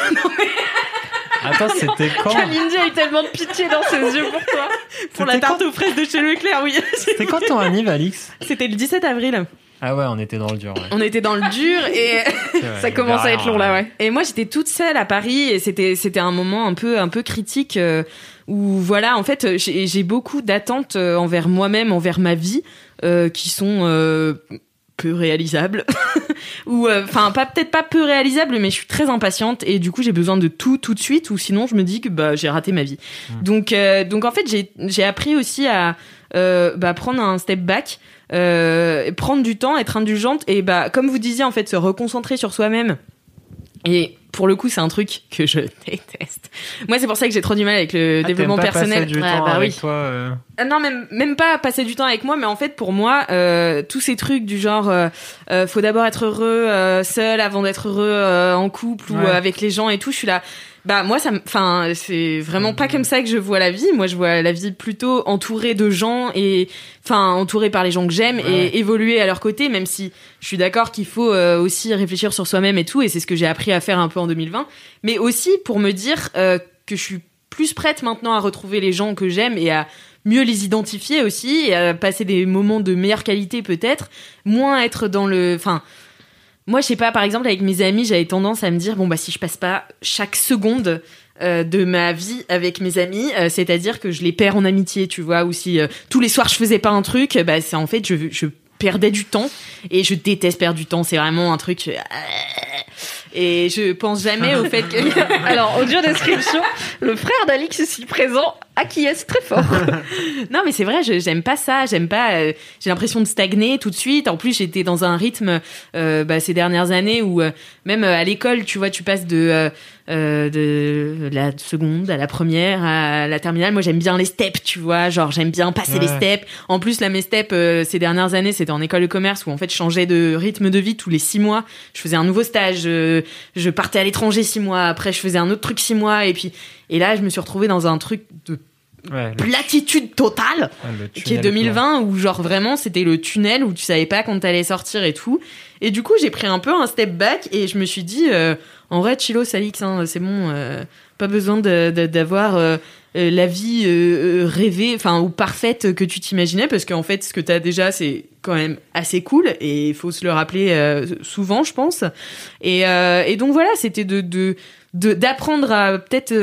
Attends, *laughs* c'était quand? Kalindi a eu tellement de pitié dans ses yeux pour toi. pour la tarte aux fraises de chez Leclerc, oui. C'était quand ton anniv, Alix? C'était le 17 avril. Ah ouais, on était dans le dur. Ouais. On était dans le dur et *laughs* vrai, Ça commence à être long là, ouais. et moi j'étais toute seule à Paris et c'était c'était un moment un peu un peu critique euh, où voilà en fait j'ai beaucoup d'attentes euh, envers moi-même, envers ma vie euh, qui sont euh, peu réalisables *laughs* ou enfin pas peut-être pas peu réalisables mais je suis très impatiente et du coup j'ai besoin de tout tout de suite ou sinon je me dis que bah j'ai raté ma vie donc euh, donc en fait j'ai j'ai appris aussi à bah, prendre un step back euh, prendre du temps être indulgente et bah comme vous disiez en fait se reconcentrer sur soi-même et pour le coup, c'est un truc que je *laughs* déteste. Moi, c'est pour ça que j'ai trop du mal avec le Ah, développement pas personnel. passer du Ouais, temps bah avec oui. toi. euh, Ah non, même, même pas passer du temps avec moi, mais en fait, pour moi, euh, tous ces trucs du genre, euh, euh, faut d'abord être heureux euh, seul avant d'être heureux euh, en couple ou Ouais. euh, avec les gens et tout. Je suis là. Bah moi, ça, enfin, c'est vraiment pas comme ça que je vois la vie. Moi, je vois la vie plutôt entourée de gens et, enfin, entourée par les gens que j'aime Ouais. et évoluer à leur côté. Même si je suis d'accord qu'il faut euh, aussi réfléchir sur soi-même et tout, et c'est ce que j'ai appris à faire un peu en 2020. Mais aussi pour me dire euh, que je suis plus prête maintenant à retrouver les gens que j'aime et à mieux les identifier aussi et à passer des moments de meilleure qualité peut-être moins être dans le enfin moi je sais pas par exemple avec mes amis j'avais tendance à me dire bon bah si je passe pas chaque seconde euh, de ma vie avec mes amis, euh, c'est-à-dire que je les perds en amitié, tu vois, ou si euh, tous les soirs je faisais pas un truc, bah c'est en fait je, je perdais du temps et je déteste perdre du temps, c'est vraiment un truc et je pense jamais au fait que *laughs* Alors, audio description, le frère d'Alix ici présent acquiesce très fort. *laughs* Non, mais c'est vrai, je- j'aime pas ça. J'aime pas. euh, j'ai l'impression de stagner tout de suite. En plus, j'étais dans un rythme euh, bah, ces dernières années où euh, même à l'école, tu vois, tu passes de euh, de la seconde à la première à la terminale. Moi, j'aime bien les steps, tu vois. Genre, j'aime bien passer les steps. En plus, là, mes steps euh, ces dernières années, c'était en école de commerce où en fait, je changeais de rythme de vie tous les six mois. Je faisais un nouveau stage. euh, je partais à l'étranger six mois. Après, je faisais un autre truc six mois. Et puis, et là, je me suis retrouvée dans un truc de Ouais, platitude totale le qui est tunnel, 2020 où genre vraiment c'était le tunnel où tu savais pas quand t'allais sortir et tout et du coup j'ai pris un peu un step back et je me suis dit euh, en vrai chilo Salix hein, c'est bon euh, pas besoin d'avoir euh, la vie rêvée enfin ou parfaite que tu t'imaginais parce qu'en fait ce que t'as déjà c'est quand même assez cool et il faut se le rappeler souvent je pense. Et, donc voilà c'était de, d'apprendre à peut-être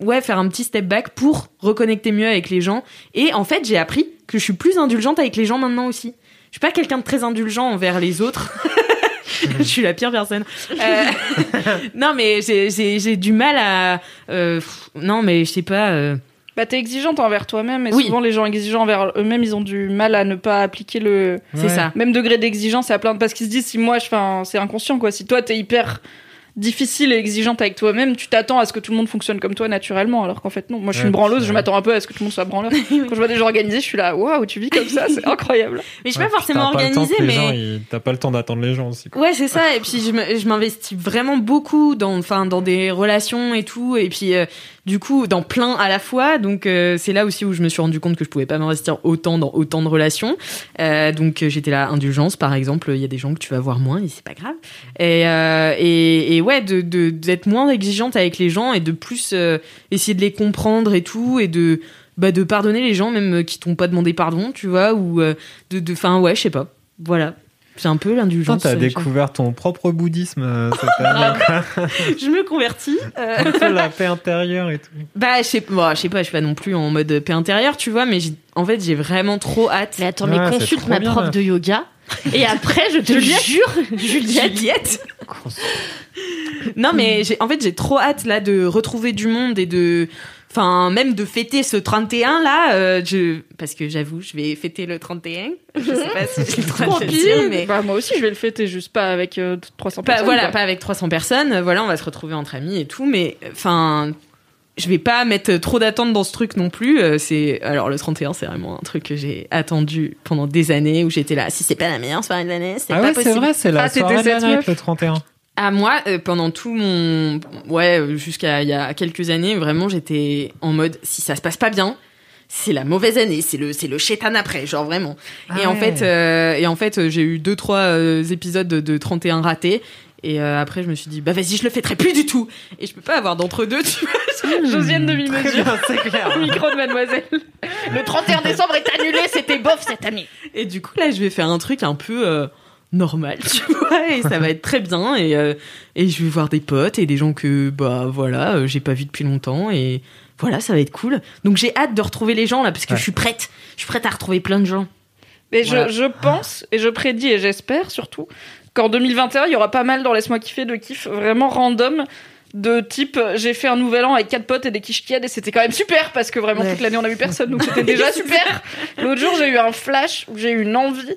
ouais faire un petit step back pour reconnecter mieux avec les gens. Et en fait j'ai appris que je suis plus indulgente avec les gens maintenant aussi suis pas quelqu'un de très indulgent envers les autres *laughs* je suis la pire personne Euh, *laughs* non mais j'ai, j'ai, j'ai du mal à euh, pff, non mais je sais pas euh, Bah, t'es exigeante envers toi-même, et Oui. souvent les gens exigeants envers eux-mêmes, ils ont du mal à ne pas appliquer le c'est Ouais. ça même degré d'exigence à plein de... Parce qu'ils se disent, si moi, je, enfin, c'est inconscient, quoi. Si toi, t'es hyper difficile et exigeante avec toi-même, tu t'attends à ce que tout le monde fonctionne comme toi naturellement, alors qu'en fait non. Moi, je suis une Ouais, branleuse, c'est je m'attends un peu à ce que tout le monde soit branleur. *laughs* Quand je vois des gens organisés, je suis là, waouh, tu vis comme ça, c'est *laughs* incroyable. Mais je suis Ouais, pas forcément organisée, que les mais. T'as pas le temps d'attendre les gens aussi. quoi. Ouais, c'est ça. *laughs* Et puis je m'investis vraiment beaucoup dans, enfin, dans des relations et tout. Et puis euh, du coup, dans plein à la fois. Donc euh, c'est là aussi où je me suis rendu compte que je pouvais pas m'investir autant dans autant de relations. Euh, donc euh, j'étais là, indulgence par exemple. Il y a des gens que tu vas voir moins et c'est pas grave. Et, euh, et, et ouais, de de- d'être moins exigeante avec les gens et de plus euh, essayer de les comprendre et tout et de bah, de pardonner les gens même euh, qui t'ont pas demandé pardon, tu vois, ou euh, de de, enfin ouais, je sais pas. Voilà. C'est un peu l'indulgence. t'as euh, découvert ton propre bouddhisme euh, cette *laughs* année. je me convertis. euh, Un peu la paix intérieure et tout. bah, je sais, bon, je sais pas, je suis pas non plus en mode paix intérieure, tu vois, mais j'ai- en fait, j'ai vraiment trop hâte. Mais attends, Ouais, mais consulte ma prof de yoga. Et après, je te jure, *laughs* Juliette. Juliette. non, mais en fait, j'ai trop hâte là de retrouver du monde et de, enfin, même de fêter ce 31 là. euh, je, parce que j'avoue, je vais fêter le 31. Je sais pas si j'ai *laughs* le droit de dire, mais Bah, moi aussi, je vais le fêter, juste pas avec euh, 300 pas, personnes. voilà, quoi. pas avec 300 personnes. Voilà, on va se retrouver entre amis et tout, mais enfin, je vais pas mettre trop d'attente dans ce truc non plus. euh, C'est alors le 31, c'est vraiment un truc que j'ai attendu pendant des années où j'étais là. Si c'est pas la meilleure soirée de l'année, c'est Ah pas ouais, possible. c'est vrai, c'est la Ah, soirée de meuf. le 31. À moi, euh, pendant tout mon, ouais, jusqu'à il y a quelques années, vraiment, j'étais en mode si ça se passe pas bien. C'est la mauvaise année, c'est le c'est le chétan après, genre vraiment. et en fait, euh, et en fait, j'ai eu deux trois euh, épisodes de, de 31 ratés. Et euh, après, je me suis dit, bah vas-y, je le fêterai plus du tout. Et je peux pas avoir d'entre deux, tu vois. *laughs* Josiane Très demi-mesure. c'est clair. Au micro de mademoiselle. Le 31 décembre est annulé, c'était bof cette année. Et du coup, là, je vais faire un truc un peu euh, normal, tu vois, et ça va être très bien. Et, euh, et je vais voir des potes et des gens que, bah voilà, euh, j'ai pas vu depuis longtemps. Et voilà, ça va être cool. Donc j'ai hâte de retrouver les gens là, parce que Ouais. je suis prête. Je suis prête à retrouver plein de gens. Mais je, je pense, et je prédis, et j'espère surtout, qu'en 2021, il y aura pas mal dans Laisse-moi kiffer de kiff vraiment random. De type, j'ai fait un nouvel an avec quatre potes et des quiches et c'était quand même super parce que vraiment Ouais. toute l'année on a vu personne donc c'était *laughs* déjà super. L'autre jour j'ai eu un flash où j'ai eu une envie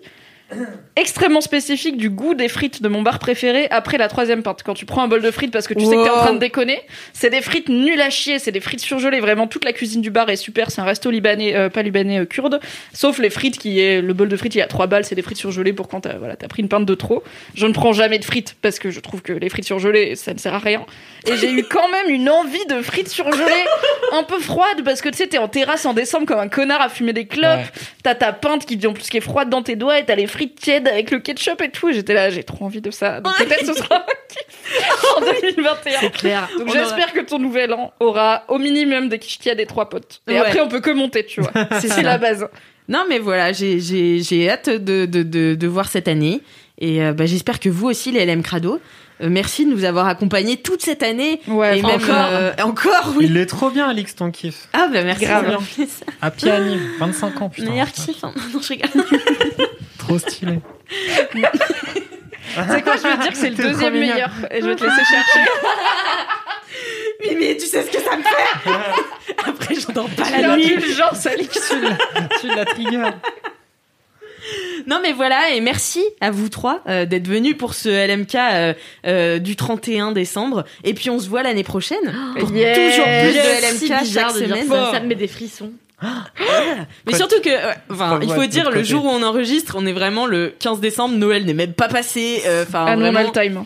extrêmement spécifique du goût des frites de mon bar préféré après la troisième pinte. Quand tu prends un bol de frites parce que tu sais que t'es en train de déconner, c'est des frites nulles à chier, c'est des frites surgelées. Vraiment, toute la cuisine du bar est super. C'est un resto libanais, euh, pas libanais, euh, kurde. Sauf les frites qui est, le bol de frites, il y a trois balles, c'est des frites surgelées pour quand t'as, voilà, t'as pris une pinte de trop. Je ne prends jamais de frites parce que je trouve que les frites surgelées, ça ne sert à rien. Et j'ai eu quand même une envie de frites surgelées un peu froides parce que tu sais, t'es en terrasse en décembre comme un connard à fumer des clopes. Ouais. T'as ta pinte qui, en plus, qui est froide dans tes doigts et t'as les frites tièdes avec le ketchup et tout. Et j'étais là, j'ai trop envie de ça. Donc peut-être ce sera un kiff en 2021. C'est clair. Donc On j'espère que ton nouvel an aura au minimum des quiches tièdes et trois potes. Et Ouais. après, on peut que monter, tu vois. *laughs* C'est C'est la base. Non, mais voilà, j'ai- j'ai j'ai hâte de, de, de, de voir cette année. Et euh, bah, j'espère que vous aussi, les LM Crado. euh, merci de nous avoir accompagnés toute cette année. Ouais, et même, encore. euh, encore, oui. Il est trop bien, Alix, ton kiff. Ah, bah merci. Grave. Happy Anniv, 25 ans, putain. Meilleur kiff. hein. *laughs* Non, je rigole. *laughs* Trop stylé. C'est quoi, je vais te dire que c'est le deuxième meilleur. Et je vais te laisser chercher. *laughs* Oui, mais tu sais ce que ça me fait *laughs* Après, j'entends pas la nuit. L'indulgence, Alix. *laughs* Tu la trigger. Non, mais voilà, et merci à vous trois euh, d'être venus pour ce LMK euh, euh, du 31 décembre. Et puis, on se voit l'année prochaine pour Yes. toujours plus Yes. de LMK chaque semaine. ça, ça me met des frissons. Mais surtout que, euh, enfin, Faut il faut dire, le jour où on enregistre, on est vraiment le 15 décembre, Noël n'est même pas passé. euh, Enfin, a vraiment, le time.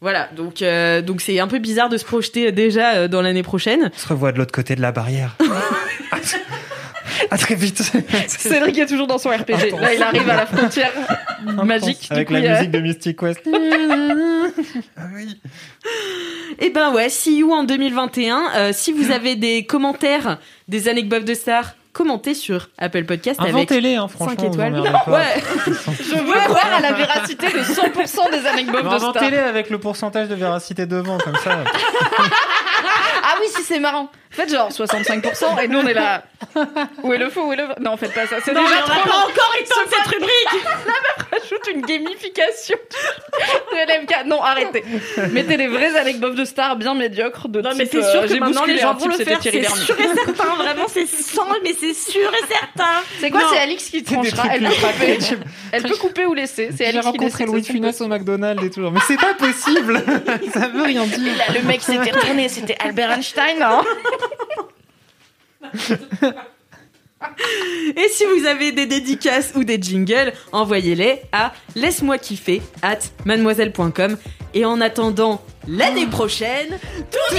voilà. Donc, euh, donc c'est un peu bizarre de se projeter euh, déjà euh, dans l'année prochaine. On se revoit de l'autre côté de la barrière. *laughs* *laughs* à très vite. *laughs* Cédric est toujours dans son RPG. Là, il arrive à la frontière *laughs* magique. Avec coup, la musique de Mystic Quest. ah oui. Et ben ouais, see you en 2021. Euh, si vous avez des commentaires, des anecdotes de stars, commentez sur Apple Podcast avec Inventez-les, hein, franchement. 5 étoiles. Ouais. Je veux croire à la véracité de 100% des anecdotes de stars. Inventez-les avec le pourcentage de véracité devant, comme ça. Ah oui, si c'est marrant. Faites genre 65% et nous on est là. Où est le faux Où est le vrai? Non, faites pas ça. C'est Non, déjà on trop pas long. encore étendre cette rubrique. *laughs* Rajoute une gamification de LMK. Non, arrêtez. Mettez des vraies anecdotes de stars bien médiocres de Non, mais c'est sûr euh, que j'ai maintenant les gens vont le faire. C'est sûr et certain. Vraiment, c'est sans, mais c'est sûr et certain. C'est quoi? Non. C'est Alix qui tranchera. Elle peut couper. Elle peut couper ou laisser. C'est J'ai Alix qui décide, Louis Funès au McDonald's et tout. Mais c'est pas possible Ça veut rien dire. Le mec s'était retourné, c'était Albert Einstein. Et si vous avez des dédicaces ou des jingles, envoyez-les à laisse-moi kiffer at mademoiselle.com. Et en attendant l'année prochaine, Bonne